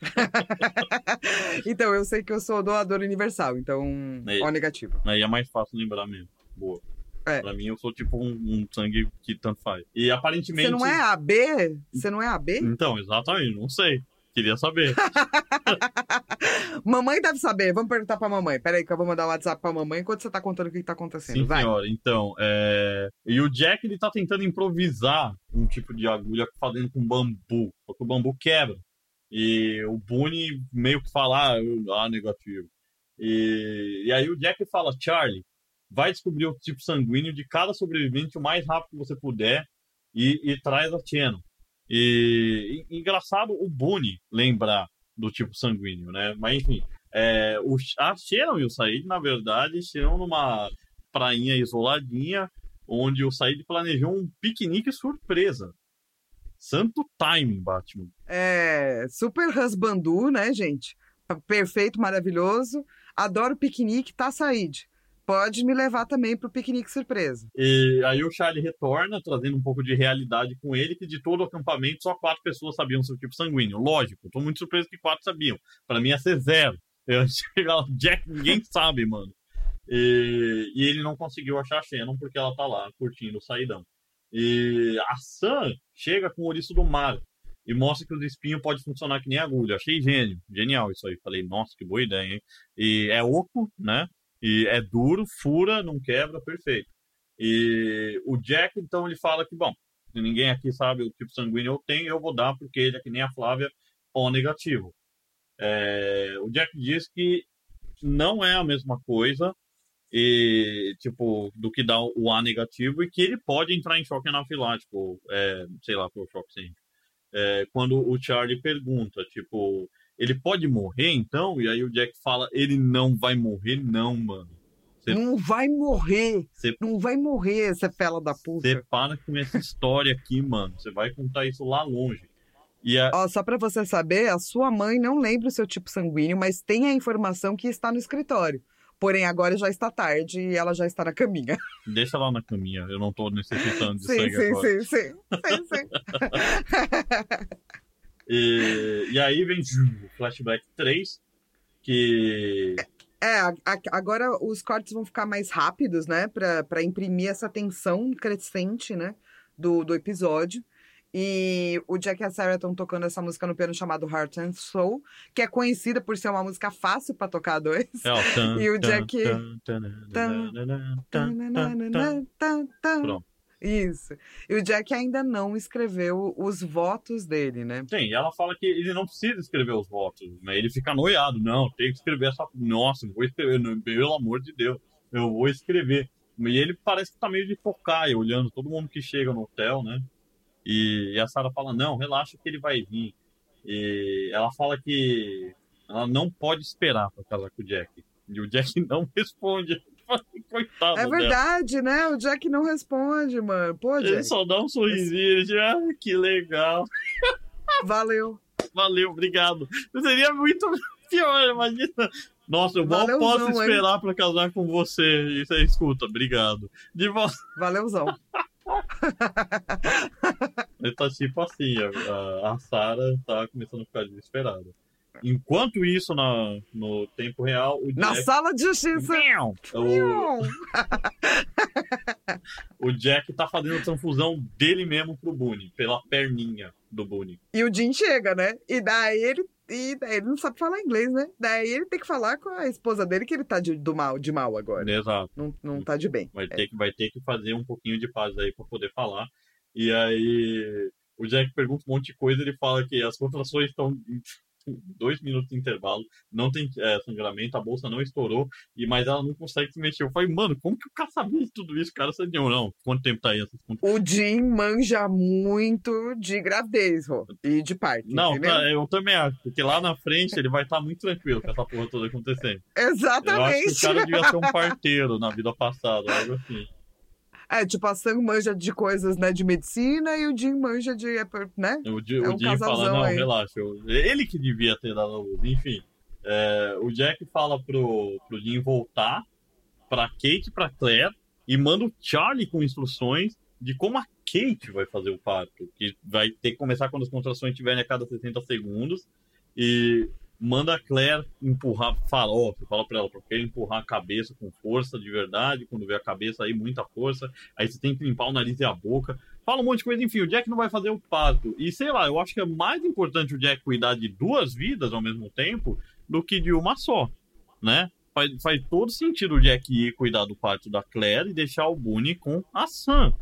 então, eu sei que eu sou doador universal, então É. O negativo. Aí é mais fácil lembrar mesmo. Boa. É. Pra mim, eu sou tipo um, um sangue que tanto faz. E aparentemente. Você não é AB? Você não é AB? Então, exatamente, não sei. Queria saber. mamãe deve saber. Vamos perguntar pra mamãe. Peraí, que eu vou mandar o WhatsApp pra mamãe enquanto você tá contando o que que tá acontecendo. Sim, Vai. senhora. Então, é... E o Jack, ele tá tentando improvisar um tipo de agulha fazendo com bambu. Só que o bambu quebra. E o Boone meio que fala, ah, ah, negativo. E... e aí o Jack fala, Charlie, vai descobrir o tipo sanguíneo de cada sobrevivente o mais rápido que você puder e, e traz a Shannon. E, engraçado o Boone lembrar do tipo sanguíneo, né? Mas enfim, é, o, a Shannon e o Said, na verdade, estão numa prainha isoladinha, onde o Said planejou um piquenique surpresa. Santo timing, Batman. É, super husbandu, né, gente? Perfeito, maravilhoso. Adoro piquenique, tá, Said? Pode me levar também pro piquenique surpresa. E aí o Charlie retorna, trazendo um pouco de realidade com ele, que de todo o acampamento só quatro pessoas sabiam seu tipo sanguíneo. Lógico, tô muito surpreso que quatro sabiam. Pra mim ia ser zero. Eu chegar lá, Jack, ninguém sabe, mano. E, e ele não conseguiu achar a Shannon porque ela tá lá curtindo o saidão. E a Sam chega com o ouriço do mar e mostra que os espinhos podem funcionar que nem agulha. Achei gênio, genial isso aí. Falei, nossa, que boa ideia, hein? E é oco, né? E é duro, fura, não quebra, perfeito. E o Jack, então, ele fala que, bom, ninguém aqui sabe o tipo sanguíneo eu tenho, eu vou dar porque ele é que nem a Flávia, O negativo. É, o Jack diz que não é a mesma coisa e tipo do que dá o A negativo e que ele pode entrar em choque anafilático, é, sei lá, por choque sim. É, quando o Charlie pergunta, tipo, ele pode morrer então? E aí o Jack fala, ele não vai morrer não, mano. Cê- Não vai morrer. Você Não vai morrer, essa fela da puta. para com essa história aqui, mano. Você vai contar isso lá longe. E a, Ó, só pra você saber, a sua mãe não lembra o seu tipo sanguíneo, mas tem a informação que está no escritório. Porém, agora já está tarde e ela já está na caminha. deixa lá na caminha, eu não tô necessitando de Sim, sangue sim, agora. sim, sim, sim, sim. E, e aí vem o Flashback 3, que É, a- a- agora os cortes vão ficar mais rápidos, né? Pra, pra imprimir essa tensão crescente, né? Do, do episódio. E o Jack e a Sarah estão tocando essa música no piano chamado Heart and Soul, que é conhecida por ser uma música fácil pra tocar dois. é E o Jack-. Pronto. Isso. E o Jack ainda não escreveu os votos dele, né? Sim, ela fala que ele não precisa escrever os votos, né? Ele fica noiado, não, tem que escrever essa. Nossa, vou escrever, pelo amor de Deus, eu vou escrever. E ele parece que tá meio de tocaia, olhando todo mundo que chega no hotel, né? E, e a Sarah fala, não, relaxa que ele vai vir. E ela fala que ela não pode esperar pra casar com o Jack. E o Jack não responde. Coitado É dela. verdade, né? O Jack não responde, mano. Pô, Ele Jack, só dá um sorrisinho, ele diz, ah, que legal. valeu. Valeu, obrigado. Seria muito pior, imagina. Nossa, eu mal posso hein? esperar pra casar com você. E você escuta, obrigado. De volta. Valeuzão. Ele tá tipo assim, a, a Sarah tá começando a ficar desesperada. Enquanto isso, na, no tempo real, o Na Jack. sala de justiça. O, o Jack tá fazendo a transfusão dele mesmo pro Boone, pela perninha do Boone. E o Jim chega, né? E daí ele. E daí ele não sabe falar inglês, né? Daí ele tem que falar com a esposa dele que ele tá de, do mal, de mal agora. Exato. Não, não tá de bem. Vai ter, que, vai ter que fazer um pouquinho de paz aí pra poder falar. E aí o Jack pergunta um monte de coisa, ele fala que as contrações estão dois minutos de intervalo, não tem é, sangramento, a bolsa não estourou, e mas ela não consegue se mexer. Eu falei, mano, como que o cara sabia de tudo isso? O cara sabia, não, quanto tempo tá aí essas? O Jim manja muito de gravidez, Rô, e de parto. Não, tá, eu também acho, porque lá na frente ele vai estar muito tranquilo com essa porra toda acontecendo. Eu acho que o Exatamente. cara devia ser um parteiro na vida passada, algo assim. É, tipo, a Sam manja de coisas, né, de medicina e o Jim manja de, né? O, Di- É o um Jim fala, não, aí. relaxa. Ele que devia ter dado a luz, enfim. É, o Jack fala pro, pro Jim voltar pra Kate pra Claire e manda o Charlie com instruções de como a Kate vai fazer o parto. Que vai ter que começar quando as contrações estiverem a cada 60 segundos. E manda a Claire empurrar, fala, ó, fala pra ela, porque empurrar a cabeça com força de verdade, quando vê a cabeça aí, muita força, aí você tem que limpar o nariz e a boca, fala um monte de coisa, enfim, o Jack não vai fazer o parto, e sei lá, eu acho que é mais importante o Jack cuidar de duas vidas ao mesmo tempo, do que de uma só, né? Faz, faz todo sentido o Jack ir cuidar do parto da Claire e deixar o Boone com a Sam,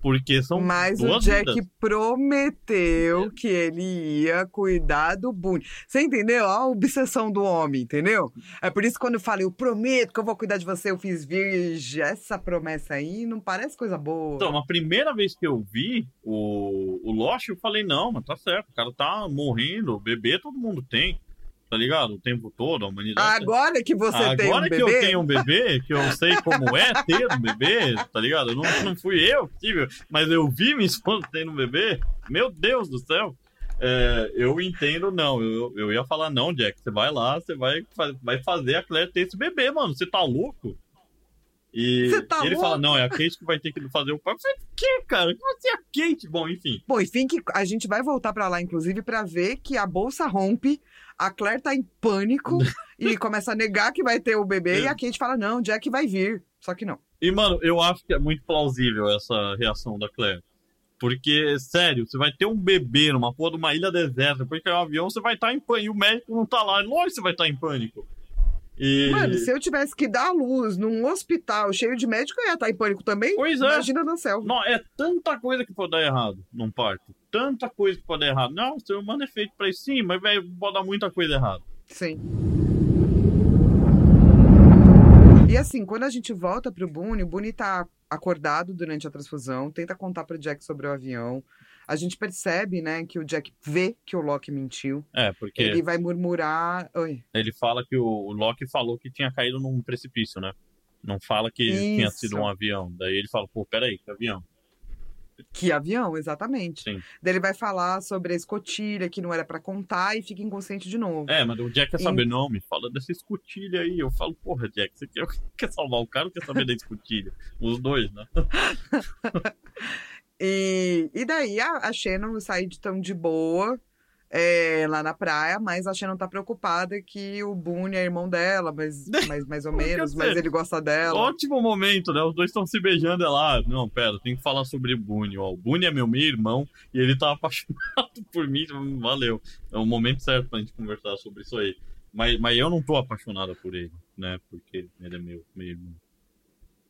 porque são Mas o Jack vidas. prometeu que ele ia cuidar do Boone. Você entendeu? A obsessão do homem, entendeu? É por isso que quando eu falei, eu prometo que eu vou cuidar de você, eu fiz virgem. Essa promessa aí não parece coisa boa. Então, a primeira vez que eu vi o, o Lost, eu falei, não, mas tá certo, o cara tá morrendo, bebê todo mundo tem, tá ligado? O tempo todo, a humanidade. Agora que você tem um Agora que bebê, eu tenho um bebê, que eu sei como é ter um bebê, tá ligado? Não, não fui eu que tive, mas eu vi minha esposa tendo um bebê. Meu Deus do céu. É, eu entendo, não. Eu, eu ia falar, não, Jack, você vai lá, você vai, vai fazer a Claire ter esse bebê, mano. Você tá louco? E Você tá ele louco? fala, não, é a Kate que vai ter que fazer o pai. Falei, que, cara? Como assim a Kate? Bom, enfim. Bom, enfim, que a gente vai voltar pra lá, inclusive, pra ver que a bolsa rompe, a Claire tá em pânico e começa a negar que vai ter o bebê, É. e a Kate fala: não, Jack vai vir. Só que não. E, mano, eu acho que é muito plausível essa reação da Claire. Porque, sério, você vai ter um bebê numa porra de uma ilha deserta, depois que é um avião, você vai estar em pânico. E o médico não tá lá. Lógico que você vai estar em pânico. E... Mano, se eu tivesse que dar a luz num hospital cheio de médico, eu ia estar em pânico também. Pois é. Imagina na selva. Não, é tanta coisa que pode dar errado num parto. Tanta coisa que pode dar errado. Não, o ser humano é feito pra isso sim, mas pode dar muita coisa errada. Sim. E assim, quando a gente volta pro Boone, o Boone tá acordado durante a transfusão, tenta contar pro Jack sobre o avião. A gente percebe, né, que o Jack vê que o Loki mentiu. É, porque Ele ele, vai murmurar. Oi. fala que o, Loki falou que tinha caído num precipício, né? Não fala que tinha Isso. sido um avião. Daí ele fala, pô, peraí, que avião? Que avião, exatamente. Sim. Daí ele vai falar sobre a escotilha que não era pra contar e fica inconsciente de novo. É, mas o Jack quer saber, não, me fala dessa escotilha aí. Eu falo, porra, Jack, você quer, quer salvar o cara ou quer saber da escotilha? Os dois, né? E, e daí a, a Shannon sai de tão de boa é, lá na praia, mas a Shannon tá preocupada que o Boone é irmão dela, mas, mas mais ou menos, mas ele gosta dela. Ótimo momento, né? Os dois estão se beijando é lá. Não, pera, tem que falar sobre o Boone. Ó, o Boone é meu meio irmão e ele tá apaixonado por mim. Valeu. É o momento certo pra gente conversar sobre isso aí. Mas, mas eu não tô apaixonada por ele, né? Porque ele é meu meio irmão.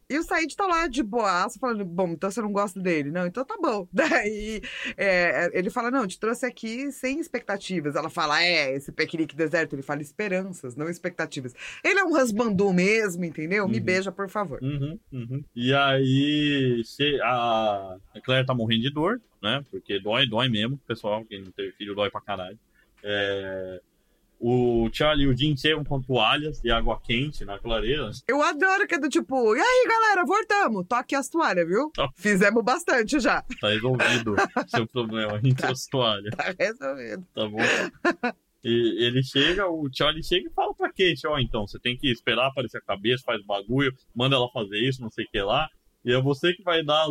E o Said tá lá de boaça, falando, bom, então você não gosta dele? Não, então tá bom. Daí é, ele fala, não, te trouxe aqui sem expectativas. Ela fala, é, esse piquenique deserto. Ele fala esperanças, não expectativas. Ele é um rasbandu mesmo, entendeu? Me Uhum. beija, por favor. Uhum, uhum. E aí, a Claire tá morrendo de dor, né? Porque dói, dói mesmo, pessoal. Quem não teve filho dói pra caralho. É, O Charlie e o Jim chegam com toalhas e água quente na clareira. Eu adoro que é do tipo, e aí, galera, voltamos. Toque as toalhas, viu? Tá. Fizemos bastante já. Tá resolvido seu problema, a gente trouxe toalha, Tá resolvido. tá bom? E ele chega, o Charlie chega e fala pra Kate, ó, então, você tem que esperar aparecer a cabeça, faz bagulho, manda ela fazer isso, não sei o que lá, e é você que vai dar.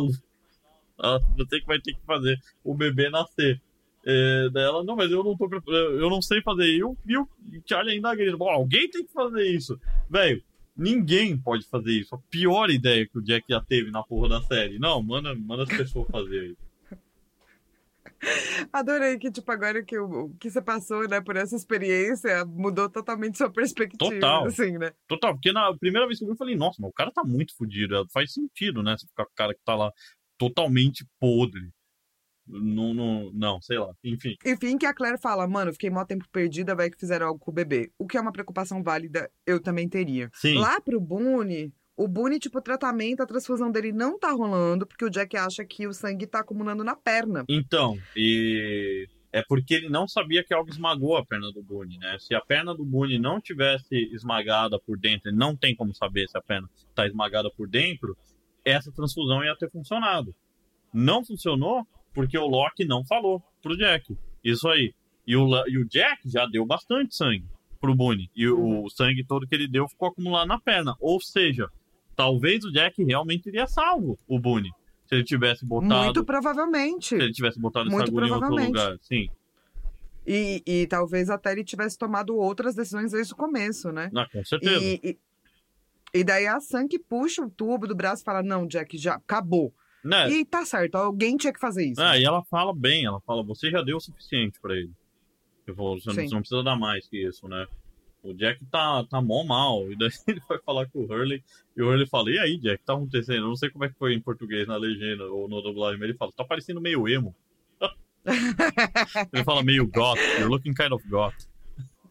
Ah, Você que vai ter que fazer o bebê nascer. É, daí ela, não, mas eu não tô preparado, eu não sei fazer. E o, e o Charlie ainda grita, bom, alguém tem que fazer isso. Velho, ninguém pode fazer isso. A pior ideia que o Jack já teve na porra da série. Não, manda, manda as pessoas fazer isso. Adorei que, tipo, agora que, o, que você passou, né, por essa experiência, mudou totalmente sua perspectiva. Total. Assim, né? Total, porque na primeira vez que eu vi, eu falei, nossa, mas o cara tá muito fodido. Faz sentido, né? Você ficar com o cara que tá lá totalmente podre. Não, não, não, sei lá. Enfim. Enfim, que a Claire fala, mano, fiquei mó tempo perdida, vai que fizeram algo com o bebê. O que é uma preocupação válida, eu também teria. Sim. Lá pro Boone, o Boone, tipo, o tratamento, a transfusão dele não tá rolando, porque o Jack acha que o sangue tá acumulando na perna. Então, e é porque ele não sabia que algo esmagou a perna do Boone, né? Se a perna do Boone não tivesse esmagada por dentro, ele não tem como saber se a perna tá esmagada por dentro, essa transfusão ia ter funcionado. Não funcionou porque o Loki não falou pro Jack. Isso aí. E o, e o Jack já deu bastante sangue pro Boone. E o, o sangue todo que ele deu ficou acumulado na perna. Ou seja, talvez o Jack realmente teria salvo o Boone. Se ele tivesse botado Muito provavelmente. se ele tivesse botado essa agulha em outro lugar. Sim, E, e talvez até ele tivesse tomado outras decisões desde o começo, né? não, com certeza. E, e, e daí a Sam que puxa o tubo do braço e fala: Não, Jack, já acabou. Né? E tá certo, alguém tinha que fazer isso. Ah, e ela fala bem, ela fala, você já deu o suficiente pra ele. Vou, você não, Sim. não precisa dar mais que isso, né? O Jack tá, tá mó mal. E daí ele vai falar com o Hurley. E o Hurley fala, e aí, Jack, tá acontecendo? Eu não sei como é que foi em português na legenda ou no dublagem, mas ele fala, tá parecendo meio emo. Ele fala meio goth, you're looking kind of goth.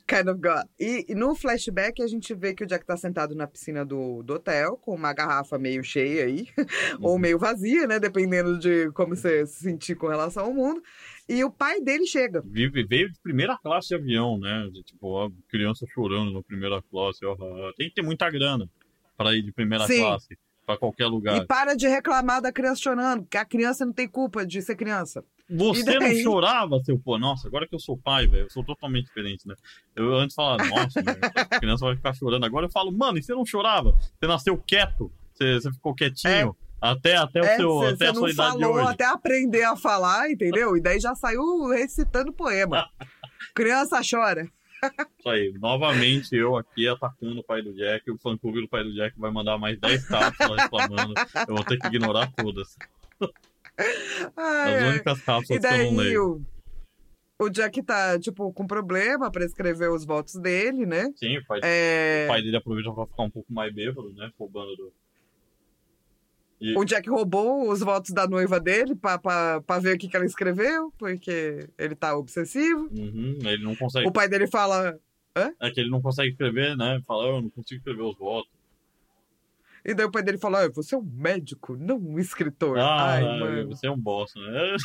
Kind of God. E, e no flashback a gente vê que o Jack tá sentado na piscina do, do hotel, com uma garrafa meio cheia aí, Uhum. ou meio vazia, né? Dependendo de como você se sentir com relação ao mundo. E o pai dele chega. Vive, veio de primeira classe de avião, né? De, tipo, a criança chorando na primeira classe. ó, ó, tem que ter muita grana para ir de primeira Sim. classe para qualquer lugar. E para de reclamar da criança chorando, porque a criança não tem culpa de ser criança. Você não chorava, seu pô? Nossa, agora que eu sou pai, velho, eu sou totalmente diferente, né? Eu antes falava, nossa, meu, a criança vai ficar chorando. Agora eu falo, mano, e você não chorava? Você nasceu quieto? Você, você ficou quietinho? Até, até, o É, seu, você até a não sua idade falou hoje. até aprender a falar, entendeu? E daí já saiu recitando poema. Criança chora. Isso aí, novamente eu aqui atacando o pai do Jack. O fã clube do pai do Jack vai mandar mais 10 cápsulas reclamando. Eu vou ter que ignorar todas. Ai, As únicas cápsulas que eu não leio. o, o Jack tá, tipo, com problema pra escrever os votos dele, né? Sim, o pai, É, o pai dele aproveita pra ficar um pouco mais bêbado, né? Roubando do. E, O Jack roubou os votos da noiva dele pra ver o que, que ela escreveu, porque ele tá obsessivo. Uhum, ele não consegue. O pai dele fala. É que ele não consegue escrever, né? Fala, eu não consigo escrever os votos. E daí o pai dele fala: "Ah, você é um médico, não um escritor. Ah, Ai, mano. você é um bosta, né?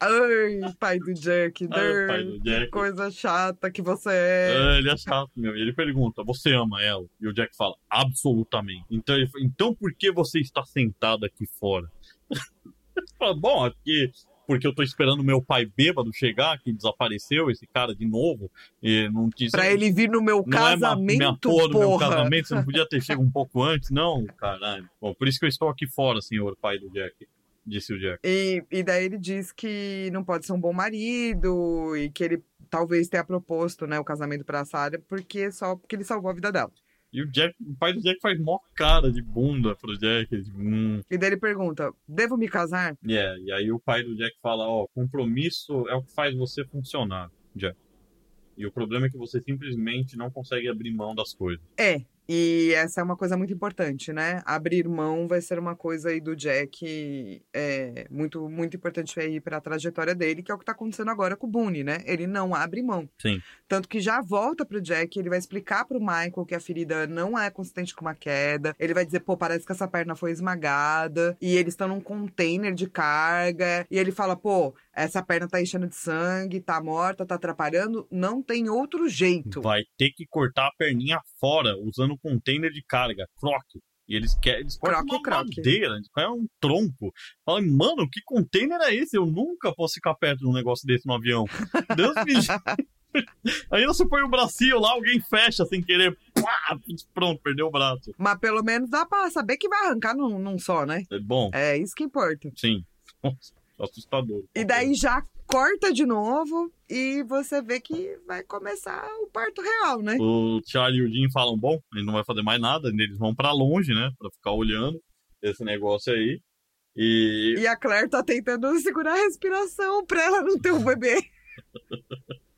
Ai, pai do Jack. O pai do Jack. Coisa chata que você é. É, ele é chato mesmo. E ele pergunta: Você ama ela? E o Jack fala: Absolutamente. Então, ele fala, então por que você está sentado aqui fora? Ele fala, Bom, aqui. Porque eu tô esperando meu pai bêbado chegar, que desapareceu, esse cara de novo. E não disse. Pra ele vir no meu não é casamento, minha porra do meu casamento, você não podia ter chegado um pouco antes? Não, caralho. Bom, por isso que eu estou aqui fora, senhor pai do Jack. Disse o Jack. E, e daí ele diz que não pode ser um bom marido e que ele talvez tenha proposto né, o casamento pra Sarah porque só porque ele salvou a vida dela. E o Jack, o pai do Jack faz mó cara de bunda pro Jack. Tipo, hum, E daí ele pergunta: devo me casar? Yeah, e aí o pai do Jack fala, ó, compromisso é o que faz você funcionar, Jack. E o problema é que você simplesmente não consegue abrir mão das coisas. É. E essa é uma coisa muito importante, né? Abrir mão vai ser uma coisa aí do Jack é, muito, muito importante aí pra trajetória dele, que é o que tá acontecendo agora com o Boone, né? Ele não abre mão. Sim. Tanto que já volta pro Jack, ele vai explicar pro Michael que a ferida não é consistente com uma queda. Ele vai dizer, pô, parece que essa perna foi esmagada. E eles estão num container de carga. E ele fala, pô, essa perna tá enchendo de sangue, tá morta, tá atrapalhando. Não tem outro jeito. Vai ter que cortar a perninha fora, usando container de carga, croque. E eles querem, eles Croque, uma croque. madeira, eles querem um tronco. Fala, mano, que container é esse? Eu nunca posso ficar perto de um negócio desse no avião. Deus me. Aí você põe o bracinho lá, alguém fecha sem querer. Pá, pronto, perdeu o braço. Mas pelo menos dá pra saber que vai arrancar num, num só, né? É bom, É isso que importa. sim. Nossa, assustador. E daí já corta de novo e você vê que vai começar o parto real, né? O Charlie e o Jim falam, bom, ele não vai fazer mais nada, eles vão pra longe, né, Pra ficar olhando esse negócio aí. E E a Claire tá tentando segurar a respiração pra ela não ter um bebê.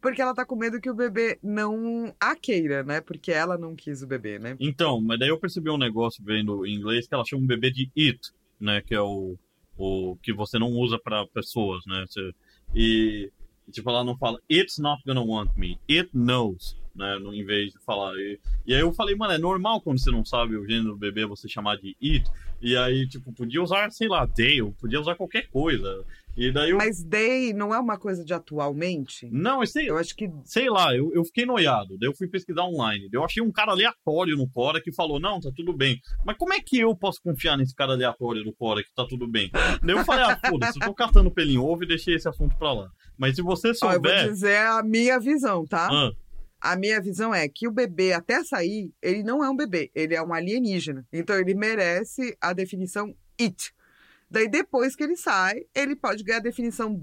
Porque ela tá com medo que o bebê não a queira, né? Porque ela não quis o bebê, né? então, mas daí eu percebi um negócio vendo em inglês que ela chama o bebê de it, né, que é o, o que você não usa pra pessoas, né? Você- e tipo ela não fala it's not gonna want me, it knows, né, no, em vez de falar. E, e aí eu falei, mano, é normal quando você não sabe o gênero do bebê você chamar de it. E aí, tipo, podia usar, sei lá, Dale, podia usar qualquer coisa. E daí eu. Mas day não é uma coisa de atualmente? Não, eu sei, Eu acho que sei lá, eu, eu fiquei noiado. Daí eu fui pesquisar online. Daí eu achei um cara aleatório no Cora que falou: Não, tá tudo bem. Mas como é que eu posso confiar nesse cara aleatório do Cora que tá tudo bem? Daí eu falei: Ah, foda-se, eu tô catando pelo em ovo e deixei esse assunto pra lá. Mas se você ó, eu vou souber. dizer a minha visão, tá? Ah, A minha visão é que o bebê, até sair, ele não é um bebê, ele é um alienígena. Então ele merece a definição it. Daí depois que ele sai, ele pode ganhar a definição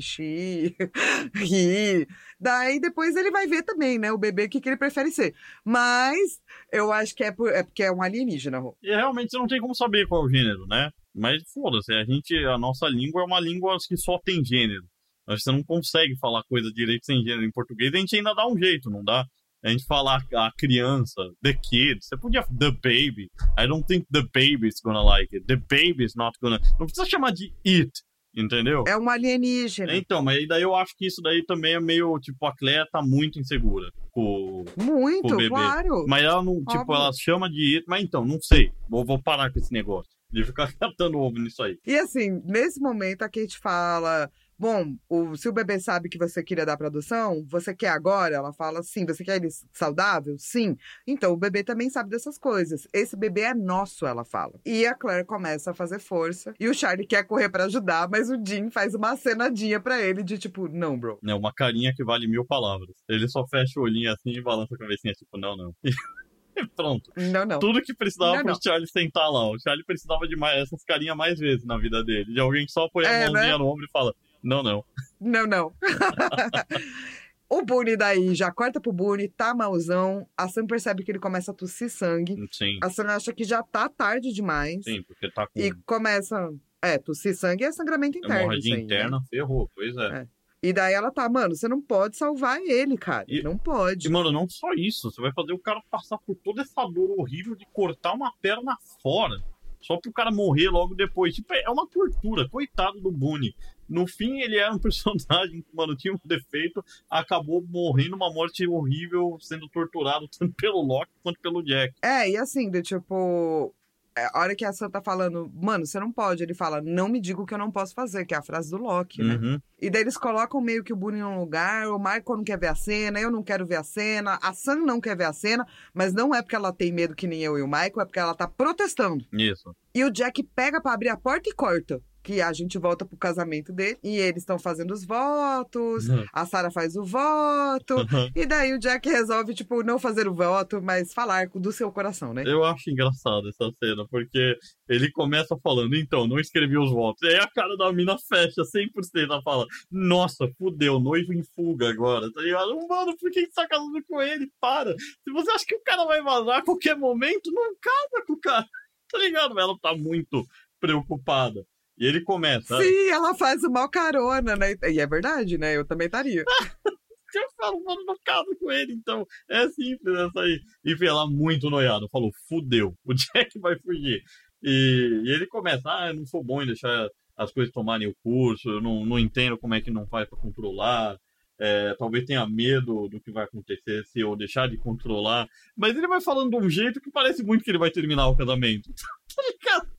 she, he. Daí depois ele vai ver também, né, o bebê, o que, que ele prefere ser. Mas eu acho que é, por- é porque é um alienígena, Rô. e realmente você não tem como saber qual é o gênero, né? Mas foda-se, a gente, a nossa língua é uma língua que só tem gênero. Você não consegue falar coisa direito sem gênero em português, a gente ainda dá um jeito, não dá? A gente fala a criança, the kid, você podia the baby. I don't think the baby is gonna like it. The baby is not gonna. Não precisa chamar de it, entendeu? É um alienígena. Então, mas daí eu acho que isso daí também é meio, tipo, a Claire tá muito insegura com, Muito, o bebê. claro. mas ela não, tipo, Óbvio. ela chama de it, mas então, não sei. Vou, vou parar com esse negócio. De ficar catando ovo nisso aí. E assim, nesse momento a Kate fala: Bom, o- se o bebê sabe que você queria dar pra adoção, você quer agora? Ela fala: Sim. Você quer ele saudável? Sim. Então o bebê também sabe dessas coisas. Esse bebê é nosso, ela fala. E a Claire começa a fazer força. E o Charlie quer correr pra ajudar, mas o Jim faz uma cenadinha pra ele de tipo: Não, bro. É uma carinha que vale mil palavras. Ele só fecha o olhinho assim e balança a cabecinha, tipo, não, não. E pronto. Não, não. Tudo que precisava Não, pro não. Charlie sentar lá. O Charlie precisava de mais, essas carinhas mais vezes na vida dele. De alguém que só põe a É, mãozinha né? no ombro e fala, não, não. Não, não. o Boone daí já corta pro Boone, tá malzão. A Sam percebe que ele começa a tossir sangue. Sim, A Sam acha que já tá tarde demais. sim, porque tá com E começa. É, tossir sangue é sangramento interno. hemorragia isso aí, né? interna, ferrou, pois é. É. E daí ela tá, mano, você não pode salvar ele, cara. E- Não E, pode. mano, não só isso. Você vai fazer o cara passar por toda essa dor horrível de cortar uma perna fora. Só pro cara morrer logo depois. Tipo, é uma tortura. Coitado do Boone. No fim, ele era um personagem que, mano, tinha um defeito. Acabou morrendo uma morte horrível, sendo torturado tanto pelo Loki quanto pelo Jack. É, e assim, do tipo. é, A hora que a Sam tá falando, mano, você não pode. Ele fala, não me diga o que eu não posso fazer, que é a frase do Loki, né? Uhum. E daí eles colocam meio que o Boone em um lugar, o Michael não quer ver a cena, eu não quero ver a cena, a Sam não quer ver a cena, mas não é porque ela tem medo que nem eu e o Michael, é porque ela tá protestando. Isso. E o Jack pega pra abrir a porta e corta. Que a gente volta pro casamento dele. E eles estão fazendo os votos. Uhum. A Sarah faz o voto. E daí o Jack resolve, tipo, não fazer o voto, mas falar do seu coração, né? Eu acho engraçado essa cena, porque ele começa falando, então, não escrevi os votos. E aí a cara da mina fecha 100%. Ela fala, nossa, fudeu, noivo em fuga agora, tá ligado? Mano, por que você tá casando com ele? Para. Se você acha que o cara vai vazar a qualquer momento, não casa com o cara. Tá ligado? Ela tá muito preocupada. E ele começa. Sim, ela faz o mal carona, né? E é verdade, né? Eu também estaria. Eu falo, mano, não casa com ele, então. É simples essa aí. Enfim, ela muito noiada. Falou, fudeu, o Jack vai fugir. E, e ele começa, ah, eu não sou bom em deixar as coisas tomarem o curso, eu não, não entendo como é que não faz pra controlar. É, talvez tenha medo do que vai acontecer se eu deixar de controlar. Mas ele vai falando de um jeito que parece muito que ele vai terminar o casamento.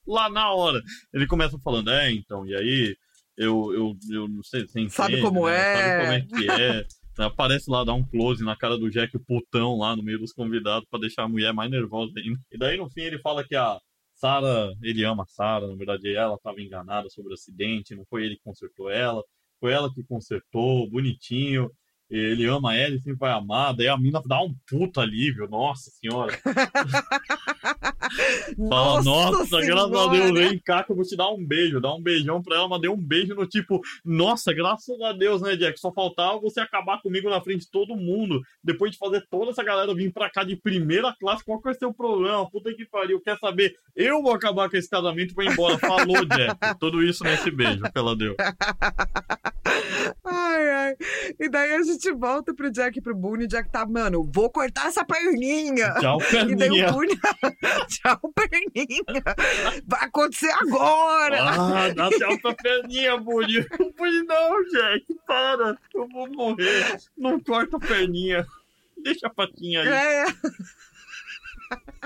Lá na hora. Ele começa falando, é, então, e aí? Eu, eu, eu não sei, você Sabe entende, como né? é. Sabe como é que é? Aparece lá, dá um close na cara do Jack putão lá no meio dos convidados pra deixar a mulher mais nervosa ainda. E daí no fim ele fala que a Sarah, ele ama a Sarah, na verdade ela estava enganada sobre o acidente, não foi ele que consertou ela, foi ela que consertou, bonitinho. Ele ama ela e sempre vai amar, daí a mina dá um puta alívio, nossa senhora. Fala, nossa, graças a Deus, vem cá que eu vou te dar um beijo. Dá um beijão pra ela, mas deu um beijo no tipo, nossa, graças a Deus, né, Jack? Só faltava você acabar comigo na frente de todo mundo. Depois de fazer toda essa galera vir pra cá de primeira classe, qual que vai ser o problema? Puta que pariu, quer saber? Eu vou acabar com esse casamento e vou embora. Falou, Jack. Tudo isso nesse beijo que ela deu. Ai, ai. E daí a gente volta pro Jack e pro Boone. O Jack tá, mano, vou cortar essa perninha. Tchau, E daí perninha. o Boone. Tchau, perninha. Vai acontecer agora. Ah, dá tchau pra perninha, Bully. Não pode não, Jack. Para. Eu vou morrer. Não corta a perninha. Deixa a patinha aí. É.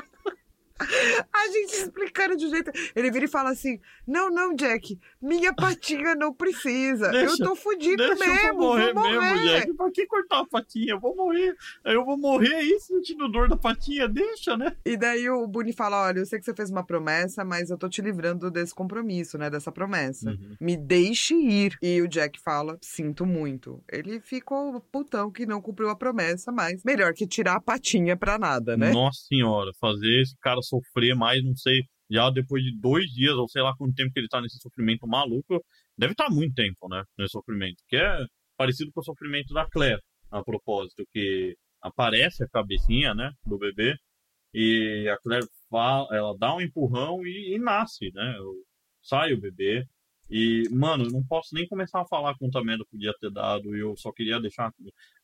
A gente explicando de um jeito. Ele vira e fala assim: Não, não, Jack, minha patinha não precisa. Deixa- eu tô fudido Deixa mesmo. eu morrer, vou morrer. mesmo, Jack. Pra que cortar a patinha? Eu vou morrer. Eu vou morrer aí sentindo dor da patinha. Deixa, né? E daí o Boone fala: Olha, eu sei que você fez uma promessa, mas eu tô te livrando desse compromisso, né? Dessa promessa. Uhum. Me deixe ir. E o Jack fala: Sinto muito. Ele ficou putão que não cumpriu a promessa, mas melhor que tirar a patinha pra nada, né? Nossa senhora, fazer esse cara sofrer mais, não sei, já depois de dois dias, ou sei lá quanto tempo que ele tá nesse sofrimento maluco, deve estar muito tempo, né? Nesse sofrimento. Que é parecido com o sofrimento da Claire, a propósito, que aparece a cabecinha, né, do bebê, e a Claire fala, ela dá um empurrão e, e nasce, né? Sai o bebê. E, mano, não posso nem começar a falar quanta merda podia ter dado. E eu só queria deixar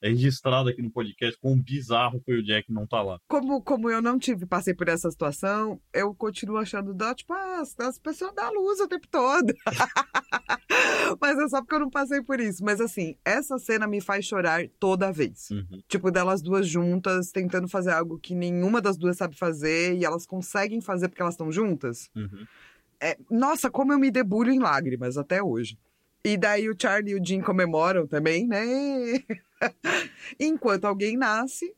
registrado aqui no podcast quão bizarro foi o Jack não tá lá. Como, como eu não tive, passei por essa situação, eu continuo achando dó, tipo, ah, as, as pessoas dão luz o tempo todo. Mas é só porque eu não passei por isso. Mas assim, essa cena me faz chorar toda vez. Uhum. Tipo, delas duas juntas, tentando fazer algo que nenhuma das duas sabe fazer, e elas conseguem fazer porque elas estão juntas. Uhum. É, nossa, como eu me debulho em lágrimas até hoje. E daí o Charlie e o Jim comemoram também, né? Enquanto alguém nasce,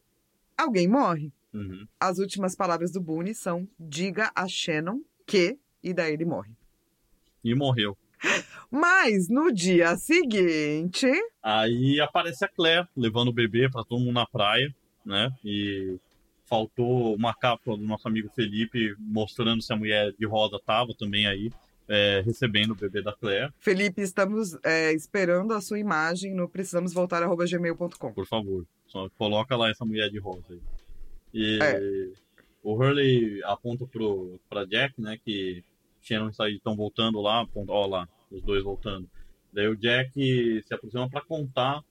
alguém morre. Uhum. As últimas palavras do Boone são: diga a Shannon que, e daí ele morre. E morreu. Mas no dia seguinte, Aí aparece a Claire levando o bebê pra todo mundo na praia, né? E faltou uma cápsula do nosso amigo Felipe mostrando se a mulher de rosa tava também aí, é, recebendo o bebê da Claire, Felipe, estamos é, esperando a sua imagem no precisamos voltar gmail.com. por favor. Só coloca lá essa mulher de rosa aí. E É. o Hurley aponta pro, pra Jack, né? Que Shannon e Said estão voltando lá, aponta, ó lá, os dois voltando. Daí o Jack se aproxima pra contar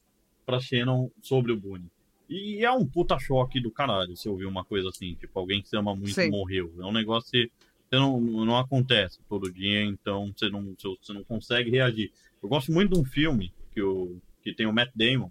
pra Shannon sobre o Boone. E é um puta choque do caralho se ouvir uma coisa assim, tipo, alguém que você ama muito Sim. morreu. É um negócio que não, não acontece todo dia, então você não, você você não consegue reagir. Eu gosto muito de um filme que, o, que tem o Matt Damon,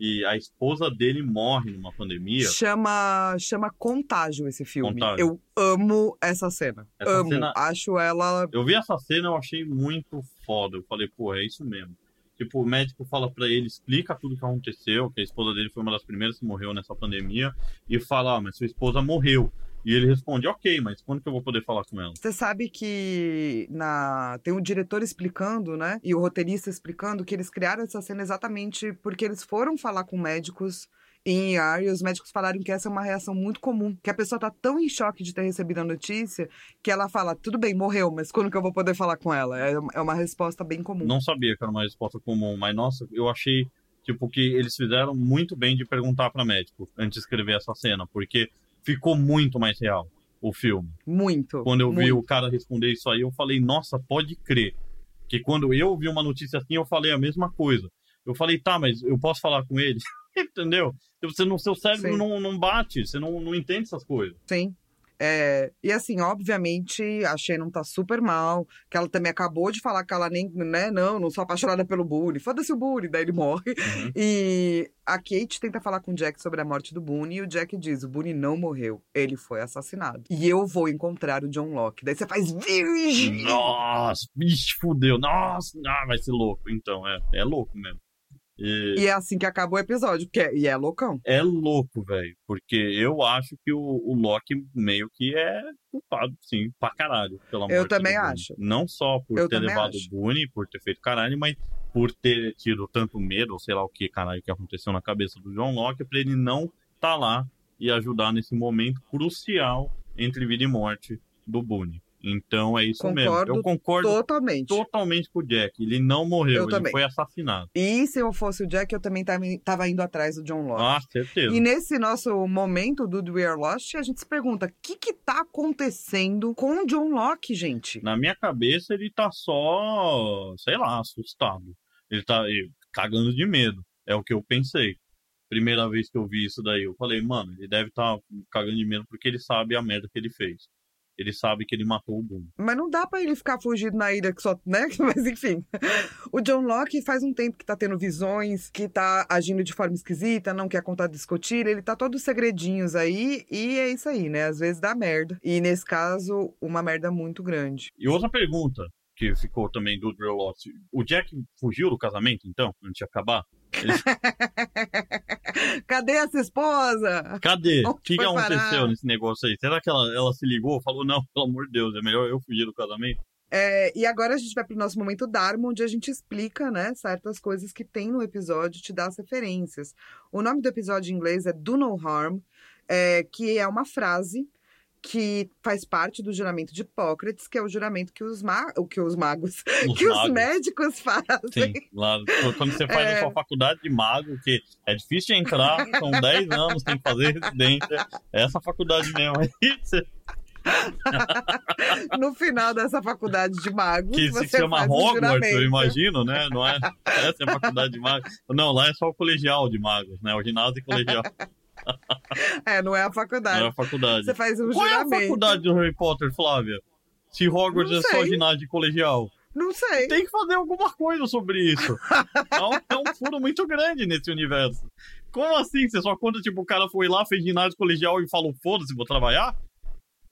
e a esposa dele morre numa pandemia. Chama, chama Contágio esse filme. Contágio. Eu amo essa cena. Essa amo. cena- Acho ela. Eu vi essa cena, eu achei muito foda. Eu falei, pô, é isso mesmo. Tipo, o médico fala pra ele, explica tudo que aconteceu, que a esposa dele foi uma das primeiras que morreu nessa pandemia, e fala, ah, mas sua esposa morreu. E ele responde, ok, mas quando que eu vou poder falar com ela? Você sabe que na tem o diretor explicando, né? E o roteirista explicando que eles criaram essa cena exatamente porque eles foram falar com médicos em ER e os médicos falaram que essa é uma reação muito comum, que a pessoa tá tão em choque de ter recebido a notícia que ela fala, tudo bem, morreu, mas quando que eu vou poder falar com ela? É é uma resposta bem comum. Não sabia que era uma resposta comum, mas nossa, eu achei, tipo, que eles fizeram muito bem de perguntar pra médico antes de escrever essa cena, porque ficou muito mais real o filme. Muito. Quando eu vi muito. o cara responder isso aí, eu falei, nossa, pode crer. Que quando eu vi uma notícia assim, eu falei a mesma coisa. Eu falei, tá, mas eu posso falar com ele? Entendeu? Você não, seu cérebro Sim. não, não bate, você não, não entende essas coisas. Sim. É, e assim, obviamente, a Shannon tá super mal, que ela também acabou de falar que ela nem, né, não, não sou apaixonada pelo Boone, foda-se o Boone, daí ele morre. Uhum. E a Kate tenta falar com o Jack sobre a morte do Boone, e o Jack diz, o Boone não morreu, ele foi assassinado. E eu vou encontrar o John Locke. Daí você faz, virgem! Nossa, bicho, fudeu. Nossa, ah, vai ser louco. Então, é, é louco mesmo. E E é assim que acaba o episódio, que é, e é loucão. é louco, velho. Porque eu acho que o, o Loki meio que é culpado, sim, pra caralho. Pela Eu também Boone. acho. Não só por Eu ter levado acho. o Boone, por ter feito caralho, mas por ter tido tanto medo, ou sei lá o que caralho que aconteceu na cabeça do John Locke, pra ele não tá lá e ajudar nesse momento crucial entre vida e morte do Boone. Então é isso mesmo. Concordo Eu concordo Totalmente. totalmente com o Jack. Ele não morreu, Eu ele também. foi assassinado. E se eu fosse o Jack, eu também tava, tava indo atrás do John Locke. Ah, certeza. E nesse nosso momento do We Are Lost, a gente se pergunta: o que que tá acontecendo com o John Locke, gente? Na minha cabeça, ele tá só, sei lá, assustado. Ele tá cagando de medo. É o que eu pensei. Primeira vez que eu vi isso daí, eu falei, mano, ele deve estar cagando de medo porque ele sabe a merda que ele fez. Ele sabe que ele matou o Boom. Mas não dá pra ele ficar fugido na ilha que só, né? Mas enfim. O John Locke faz um tempo que tá tendo visões, que tá agindo de forma esquisita, não quer contar discutir, ele tá todos segredinhos aí, e é isso aí, né? Às vezes dá merda. E nesse caso, uma merda muito grande. E outra pergunta que ficou também do Drill Lost. O Jack fugiu do casamento, então, antes de acabar? Cadê essa esposa? Cadê? O que, que aconteceu nesse negócio aí? Será que ela, ela se ligou? Falou, não, pelo amor de Deus, é melhor eu fugir do casamento? É, e agora a gente vai pro nosso momento Dharma, onde a gente explica, né, certas coisas que tem no episódio, te dá as referências. O nome do episódio em inglês é Do No Harm, é, que é uma frase que faz parte do juramento de Hipócrates, que é o juramento que os, ma que os magos, Os que os magos. médicos fazem. Sim, lá, quando você faz É. a sua faculdade de mago, que é difícil de entrar, são 10 anos, tem que fazer residência, é essa faculdade mesmo. Aí você- No final dessa faculdade de magos, que você se chama faz Hogwarts, eu imagino, né? Não é essa é a faculdade de magos. Não, lá é só o colegial de magos, né? O ginásio e colegial, É, não é a faculdade. não é a faculdade. Você faz um Qual é a juramento. faculdade do Harry Potter, Flávia? Se Hogwarts é só ginásio colegial. Não sei. Tem que fazer alguma coisa sobre isso. É um, é um furo muito grande nesse universo. Como assim? Você só conta, tipo, o cara foi lá, fez ginásio colegial e falou, foda-se, vou trabalhar?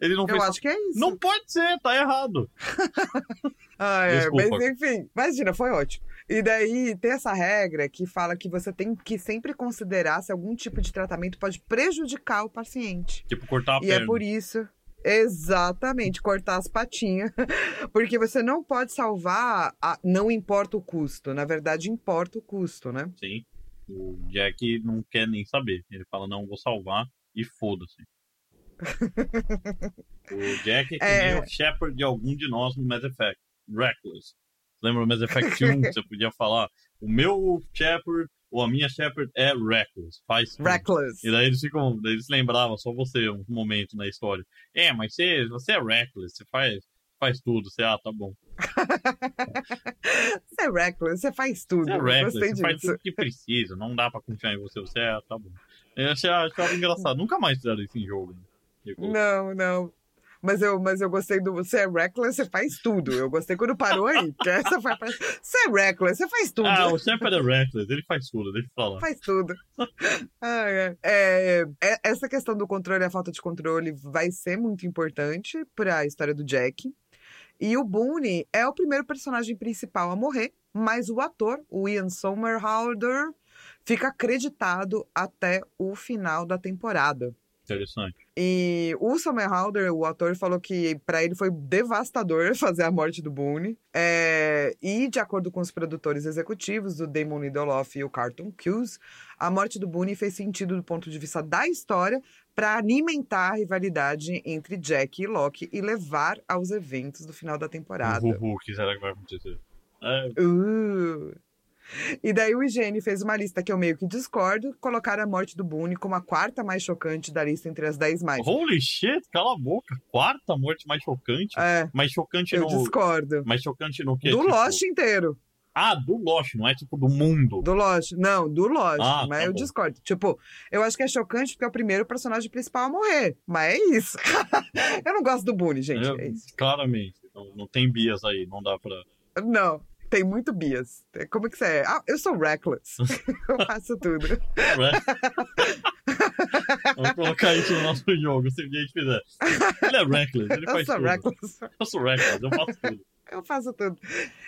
Ele não Eu fez. acho que é isso. Não pode ser, tá errado. Ah, é, Desculpa. mas enfim, imagina, foi ótimo. E daí tem essa regra que fala que você tem que sempre considerar se algum tipo de tratamento pode prejudicar o paciente. Tipo, cortar a e perna. é por isso, exatamente, cortar as patinhas. Porque você não pode salvar, a- não importa o custo. Na verdade, importa o custo, né? Sim. O Jack não quer nem saber. Ele fala, não, vou salvar e foda-se. o Jack é É. o Shepard de algum de nós no Mass Effect. Reckless. Lembra o Mass Effect 1? que você podia falar, o meu Shepard ou a minha Shepard é Reckless. Faz tudo. Reckless. E daí eles ficam, daí eles lembravam, só você, um momento na história. É, mas você, você é reckless, você faz, faz tudo, você, ah, tá bom. Você é reckless, você faz tudo. Você é reckless, você faz disso. tudo que precisa, não dá pra confiar em você, você é, tá bom. Eu achei, achava engraçado, nunca mais fizeram isso em jogo. Né? Não, não. Mas eu, mas eu gostei do você é reckless, você faz tudo. Eu gostei quando parou aí. Porque essa foi a parte- Você é reckless, você faz tudo. Ah, o Shepard é reckless, ele faz tudo, deixa eu falar. Faz tudo. Ah, é. É, é, essa questão do controle e a falta de controle vai ser muito importante para a história do Jack. E o Boone é o primeiro personagem principal a morrer, mas o ator, o Ian Somerhalder, fica acreditado até o final da temporada. Interessante. E o Somerhalder, o ator, falou que pra ele foi devastador fazer a morte do Boone. É, e, de acordo com os produtores executivos, o Damon Lindelof e o Carlton Cuse, a morte do Boone fez sentido do ponto de vista da história para alimentar a rivalidade entre Jack e Locke e levar aos eventos do final da temporada. Uhul, o que será que vai acontecer? É, Uh. E daí o IGN fez uma lista que eu meio que discordo, colocar a morte do Boone como a quarta mais chocante da lista entre as 10 mais. holy shit, cala a boca. Quarta morte mais chocante. É, Mais chocante eu no. discordo. Mais chocante no quê? Do Tipo- Lost inteiro. Ah, do Lost, não é tipo do mundo. Do Lost. Não, do Lost. Ah, mas tá eu bom. discordo. Tipo, eu acho que é chocante porque é o primeiro personagem principal a morrer. Mas é isso. eu não gosto do Boone, gente. Eu- É isso. Claramente. Não, não tem bias aí, não dá pra. Não. Tem muito bias. Como é que você é? Ah, eu sou reckless. eu faço tudo. Vamos colocar isso no nosso jogo, se a gente fizer. Ele é reckless, ele Eu faz sou tudo. reckless. Eu sou reckless, eu faço tudo. Eu faço tudo.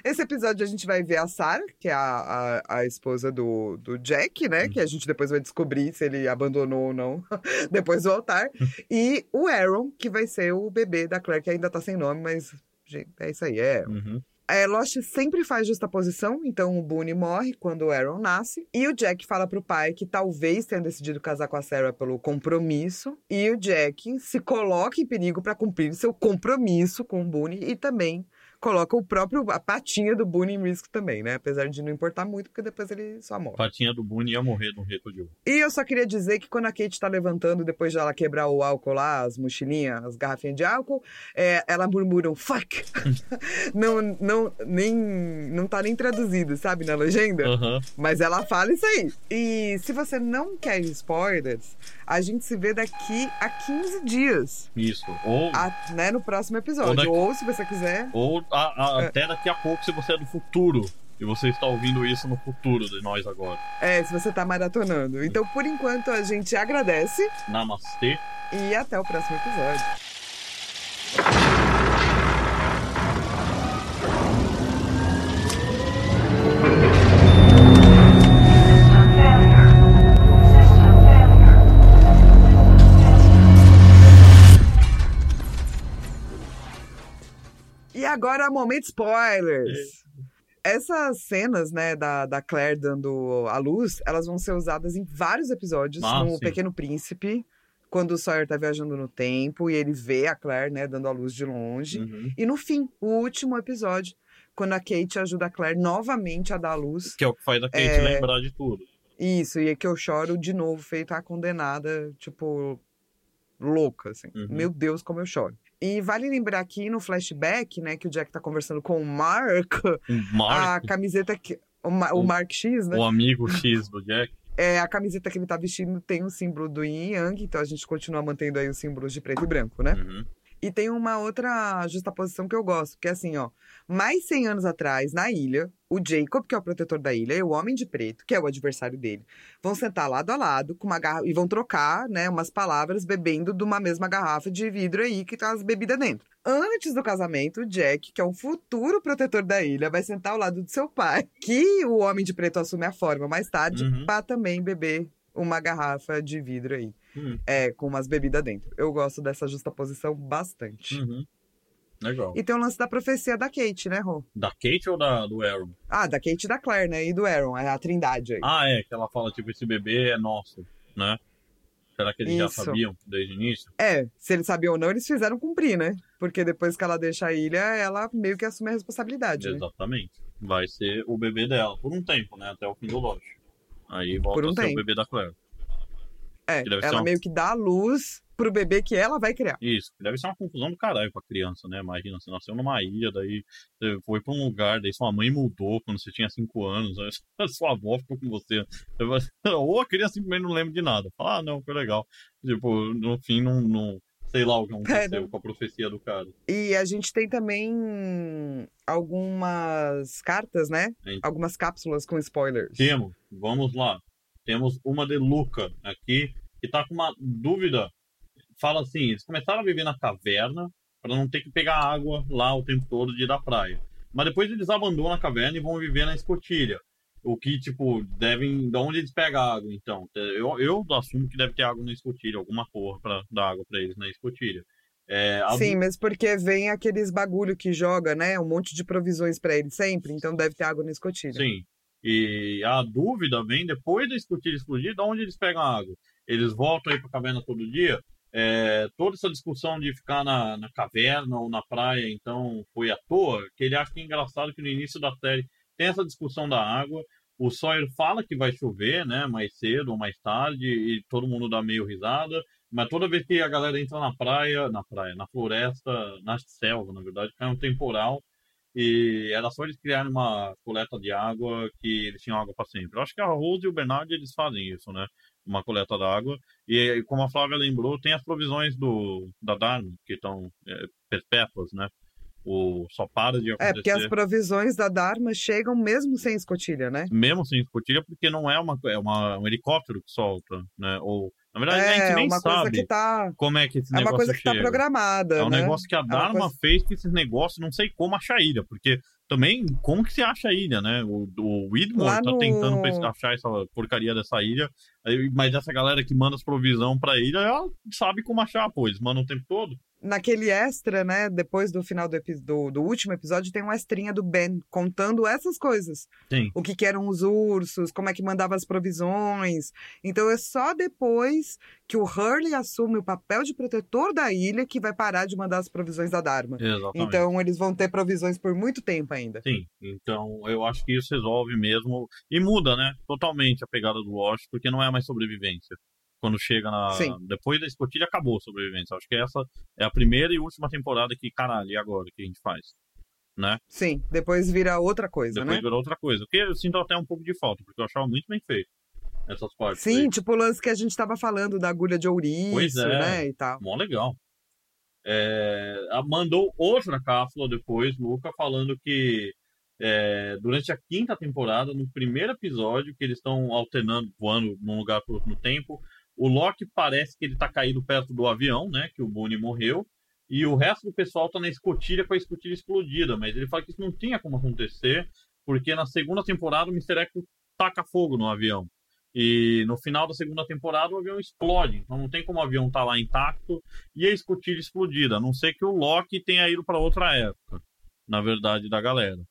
Esse episódio a gente vai ver a Sarah, que é a, a, a esposa do, do Jack, né? Que a gente depois vai descobrir se ele abandonou ou não depois do altar. E o Aaron, que vai ser o bebê da Claire, que ainda tá sem nome, mas, gente, é isso aí. É, Uhum. É, Lost sempre faz justaposição, então o Boone morre quando o Aaron nasce. E o Jack fala pro pai que talvez tenha decidido casar com a Sarah pelo compromisso. E o Jack se coloca em perigo para cumprir seu compromisso com o Boone e também coloca o próprio, a patinha do Boone em risco também, né? Apesar de não importar muito, porque depois ele só morre. Patinha do Boone ia morrer no reto de ouro. E eu só queria dizer que quando a Kate tá levantando, depois de ela quebrar o álcool lá, as mochilinhas, as garrafinhas de álcool, é, ela murmura um fuck. não, não, nem, não tá nem traduzido, sabe, na legenda? Aham. Mas ela fala isso aí. E se você não quer spoilers, a gente se vê daqui a 15 dias, Isso. Ou, a- né, no próximo episódio. Ou daqui- Ou se você quiser. ou a- a- É. até daqui a pouco, se você é do futuro. E você está ouvindo isso no futuro de nós agora. É, se você tá maratonando. Então, por enquanto, a gente agradece Namastê. e até o próximo episódio. E agora, momento spoilers. Essas cenas, né, da, da Claire dando a luz, elas vão ser usadas em vários episódios Ah, no sim. Pequeno Príncipe, quando o Sawyer tá viajando no tempo e ele vê a Claire, né, dando a luz de longe. Uhum. E no fim, o último episódio, quando a Kate ajuda a Claire novamente a dar a luz. Que é o que faz a Kate É. lembrar de tudo. Isso, e é que eu choro de novo, feito a condenada, tipo, louca, assim. Uhum. Meu Deus, como eu choro. E vale lembrar aqui no flashback, né, que o Jack tá conversando com o Mark, O a Mark, camiseta que. O, Ma- o O- Mark X, né? o amigo X do Jack. É, a camiseta que ele tá vestindo tem o símbolo do Yin Yang, então a gente continua mantendo aí os símbolos de preto e branco, né? Uhum. E tem uma outra justaposição que eu gosto, que é assim, ó. Mais 100 anos atrás, na ilha, o Jacob, que é o protetor da ilha, e o Homem de Preto, que é o adversário dele, vão sentar lado a lado com uma garrafa e vão trocar, né, umas palavras bebendo de uma mesma garrafa de vidro aí que tá as bebidas dentro. Antes do casamento, o Jack, que é um futuro protetor da ilha, vai sentar ao lado do seu pai, que o Homem de Preto assume a forma mais tarde, Uhum. pra também beber uma garrafa de vidro aí, Uhum. é, com umas bebidas dentro. Eu gosto dessa justaposição bastante. Uhum. Legal. E tem o lance da profecia da Kate, né, Rô? Da Kate ou da, do Aaron? Ah, da Kate e da Claire, né? E do Aaron, é a trindade aí. Ah, é, que ela fala, tipo, esse bebê é nosso, né? Será que eles já Isso. sabiam desde o início? É, se eles sabiam ou não, eles fizeram cumprir, né? Porque depois que ela deixa a ilha, ela meio que assume a responsabilidade. né? Exatamente. Vai ser o bebê dela, por um tempo, né? Até o fim do Lost. Aí volta Por um a ser tempo. o bebê da Claire. É, ela um- meio que dá a luz pro bebê que ela vai criar. Isso, deve ser uma confusão do caralho pra criança, né? Imagina, você nasceu numa ilha, daí você foi pra um lugar, daí sua mãe mudou quando você tinha 5 anos, aí a sua avó ficou com você. Ou a criança simplesmente não lembra de nada. Fala, ah, não, foi legal. Tipo, no fim, não, não sei lá o que aconteceu não. com a profecia do cara. E a gente tem também algumas cartas, né? Sim. Algumas cápsulas com spoilers. Temos, vamos lá. Temos uma de Luca aqui, que tá com uma dúvida. Fala assim, eles começaram a viver na caverna para não ter que pegar água lá o tempo todo de ir da praia. Mas depois eles abandonam a caverna e vão viver na escotilha. O que, tipo, devem. De onde eles pegam a água, então? Eu, eu assumo que deve ter água na escotilha, alguma porra pra dar água pra eles na escotilha. É, a Sim, mesmo porque vem aqueles bagulho que joga, né? Um monte de provisões pra ele sempre, então deve ter água na escotilha. Sim. E a dúvida vem depois da escotilha explodir, de onde eles pegam a água? Eles voltam aí pra caverna todo dia? É, toda essa discussão de ficar na, na caverna ou na praia, então, foi à toa, que ele acha que é engraçado que no início da série tem essa discussão da água, o Sawyer fala que vai chover, né, mais cedo ou mais tarde, e todo mundo dá meio risada, mas toda vez que a galera entra na praia, na praia, na floresta, na selva, na verdade, cai um temporal, e era só eles criarem uma coleta de água que eles tinham água para sempre. Eu acho que a Rose e o Bernard eles fazem isso, né? Uma coleta d'água. E como a Flávia lembrou, tem as provisões do da Dharma, que estão é, perpétuas, né? O só para de acontecer. É, porque as provisões da Dharma chegam mesmo sem escotilha, né? Mesmo sem escotilha, porque não é uma é uma, um helicóptero que solta, né? Ou na verdade a É, gente nem uma coisa sabe que tá. como é que esse É negócio uma coisa que tá chega. programada. É um né? negócio que a uma Dharma coisa- fez que esses negócios, não sei como achar a ilha, porque também, como que se acha a ilha, né? O, o Widmore Lá tá no- tentando achar essa porcaria dessa ilha, mas essa galera que manda as provisão pra ilha, ela sabe como achar, pô, eles mandam o tempo todo. Naquele extra, né? Depois do final do, do, do último episódio, tem uma estrinha do Ben contando essas coisas. Sim. O que, que eram os ursos, como é que mandava as provisões. Então é só depois que o Hurley assume o papel de protetor da ilha que vai parar de mandar as provisões da Dharma. Exatamente. Então eles vão ter provisões por muito tempo ainda. Sim, então eu acho que isso resolve mesmo e muda, né, totalmente a pegada do Wash, porque não é mais sobrevivência. Quando chega na. Sim. Depois da escotilha acabou a sobrevivência. Acho que essa é a primeira e última temporada que, caralho, e agora? O que a gente faz? Né? Sim, depois vira outra coisa, Depois né? virou outra coisa. Que eu sinto até um pouco de falta, porque eu achava muito bem feito essas partes. Sim, aí. tipo o lance que a gente tava falando da agulha de ouriço, Pois é. né? E tal. Mó legal. É, mandou outra cápsula depois, Luca, falando que é, durante a quinta temporada, no primeiro episódio, que eles estão alternando, voando num lugar pro outro no tempo, o Loki parece que ele tá caído perto do avião, né? Que o Boone morreu. E o resto do pessoal tá na escotilha com a escotilha explodida. Mas ele fala que isso não tinha como acontecer, porque na segunda temporada o Mr. Echo taca fogo no avião. E no final da segunda temporada o avião explode. Então não tem como o avião estar lá intacto e a escotilha explodida. A não ser que o Loki tenha ido para outra época, na verdade, da galera.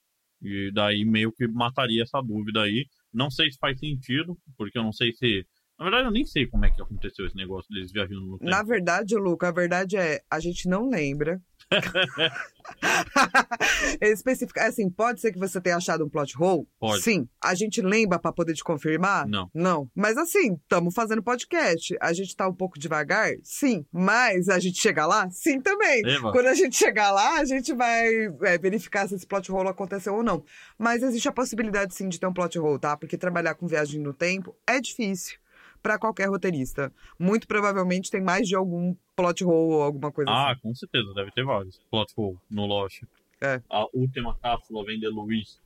E daí meio que mataria essa dúvida aí. Não sei se faz sentido, porque eu não sei se. Na verdade, eu nem sei como é que aconteceu esse negócio deles viajando no tempo. Na verdade, Luca, a verdade é, a gente não lembra. Especificar, assim, pode ser que você tenha achado um plot hole? Pode. Sim. A gente lembra pra poder te confirmar? Não. Não. Mas assim, estamos fazendo podcast. A gente tá um pouco devagar? Sim. Mas a gente chega lá? Sim também. Eva. Quando a gente chegar lá, a gente vai é, verificar se esse plot hole aconteceu ou não. Mas existe a possibilidade sim de ter um plot hole, tá? Porque trabalhar com viagem no tempo é difícil pra qualquer roteirista. Muito provavelmente tem mais de algum plot hole ou alguma coisa Ah, assim. com certeza, deve ter vários. Plot hole no Lost. É. A última cápsula vem de Luiz,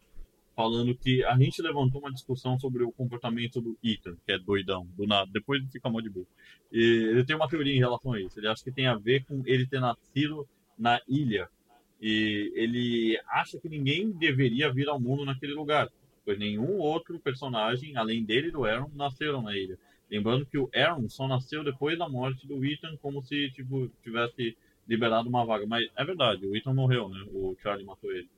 falando que a gente levantou uma discussão sobre o comportamento do Ethan, que é doidão, do nada. Depois ele fica mó de boa. E ele tem uma teoria em relação a isso. Ele acha que tem a ver com ele ter nascido na ilha. E ele acha que ninguém deveria vir ao mundo naquele lugar. Pois nenhum outro personagem, além dele e do Aaron, nasceram na ilha. Lembrando que o Aaron só nasceu depois da morte do Ethan, como se tipo, tivesse liberado uma vaga. Mas é verdade, o Ethan morreu, né? O Charlie matou ele.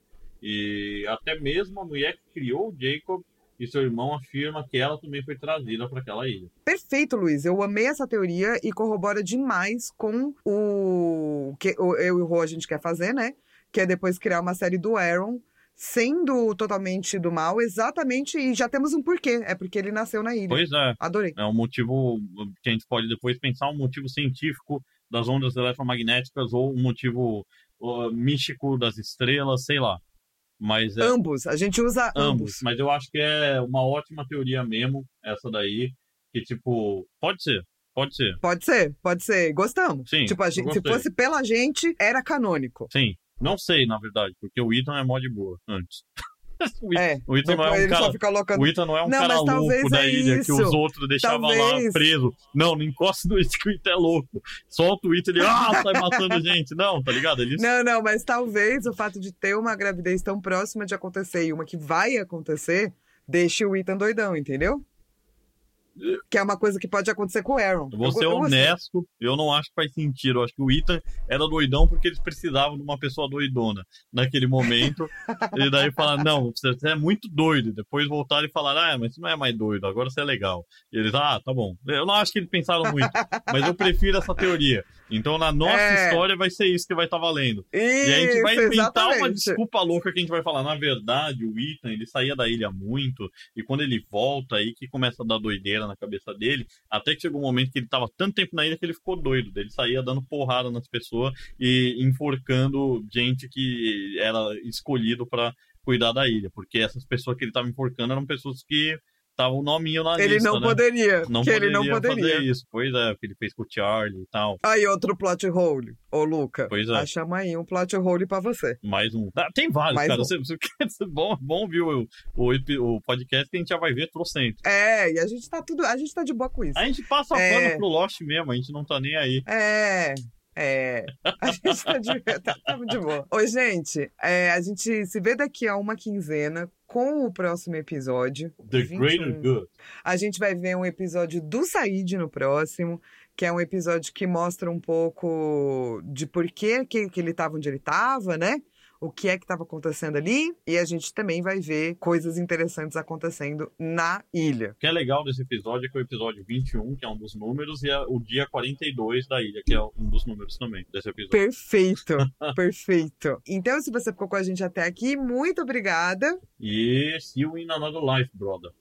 E até mesmo a mulher que criou o Jacob e seu irmão afirma que ela também foi trazida para aquela ilha. Perfeito, Luiz. Eu amei essa teoria e corrobora demais com o que eu e o Rô a gente quer fazer, né? Que é depois criar uma série do Aaron sendo totalmente do mal, exatamente, e já temos um porquê. É porque ele nasceu na ilha. Pois é, Adorei. é um motivo que a gente pode depois pensar um motivo científico das ondas eletromagnéticas ou um motivo uh, místico das estrelas, sei lá. Mas é Ambos, a gente usa ambos. ambos. Mas eu acho que é uma ótima teoria mesmo, essa daí. Que, tipo, pode ser, pode ser. Pode ser, pode ser. Gostamos. Sim, tipo, gente, se fosse pela gente, era canônico. Sim. Não sei, na verdade, porque o Ethan é mó de boa antes. o, Ethan, É. o Ethan não é um cara. O Ethan não é um Não, cara louco da é ilha que isso. os outros deixavam lá Talvez. preso. Não, não encosta no Ethan que o Ethan é louco. Solta o Ethan ele, ah, sai matando gente. Não, tá ligado? Ele Não, não, mas talvez o fato de ter uma gravidez tão próxima de acontecer e uma que vai acontecer deixe o Ethan doidão, entendeu? Que é uma coisa que pode acontecer com o Aaron. Eu vou ser eu gostei. honesto, eu não acho que faz sentido. Eu acho que o Ethan era doidão porque eles precisavam de uma pessoa doidona naquele momento. e daí falar, não, você é muito doido. Depois voltaram e falaram, ah, mas você não é mais doido, agora você é legal. E eles, ah, tá bom. Eu não acho que eles pensaram muito, mas eu prefiro essa teoria. Então na nossa É. história vai ser isso que vai estar valendo. Isso, E a gente vai inventar uma exatamente. desculpa louca que a gente vai falar. Na verdade, o Ethan, ele saía da ilha muito, e quando ele volta, aí que começa a dar doideira na cabeça dele, até que chegou um momento que ele tava tanto tempo na ilha que ele ficou doido. Ele saía dando porrada nas pessoas e enforcando gente que era escolhido pra cuidar da ilha, porque essas pessoas que ele tava enforcando eram pessoas que estavam nominho na Ele lista, não né? poderia. Não que poderia ele não poderia. fazer isso. Pois é, que ele fez com o Charlie e tal. Aí, outro plot hole. Ô, Luca. Pois é. Achamos aí um plot hole pra você. Mais um. Ah, tem vários, Mais cara. um. Você, você, bom, bom ouvir o, o, o podcast que a gente já vai ver trocentos. É, e a gente tá tudo. A gente tá de boa com isso. A gente passa É. pano pro Lost mesmo, a gente não tá nem aí. É. É, a gente tá de, tá, tá de boa. Oi, gente, é, a gente se vê daqui a uma quinzena com o próximo episódio. The 21. Greater Good. A gente vai ver um episódio do Said no próximo, que é um episódio que mostra um pouco de por que, que, que ele estava onde ele estava, né? O que é que estava acontecendo ali. E a gente também vai ver coisas interessantes acontecendo na ilha. O que é legal desse episódio é que é o episódio 21, que é um dos números, e é o dia 42 da ilha, que é um dos números também desse episódio. Perfeito, perfeito. Então, se você ficou com a gente até aqui, muito obrigada. E see you in another life, brother.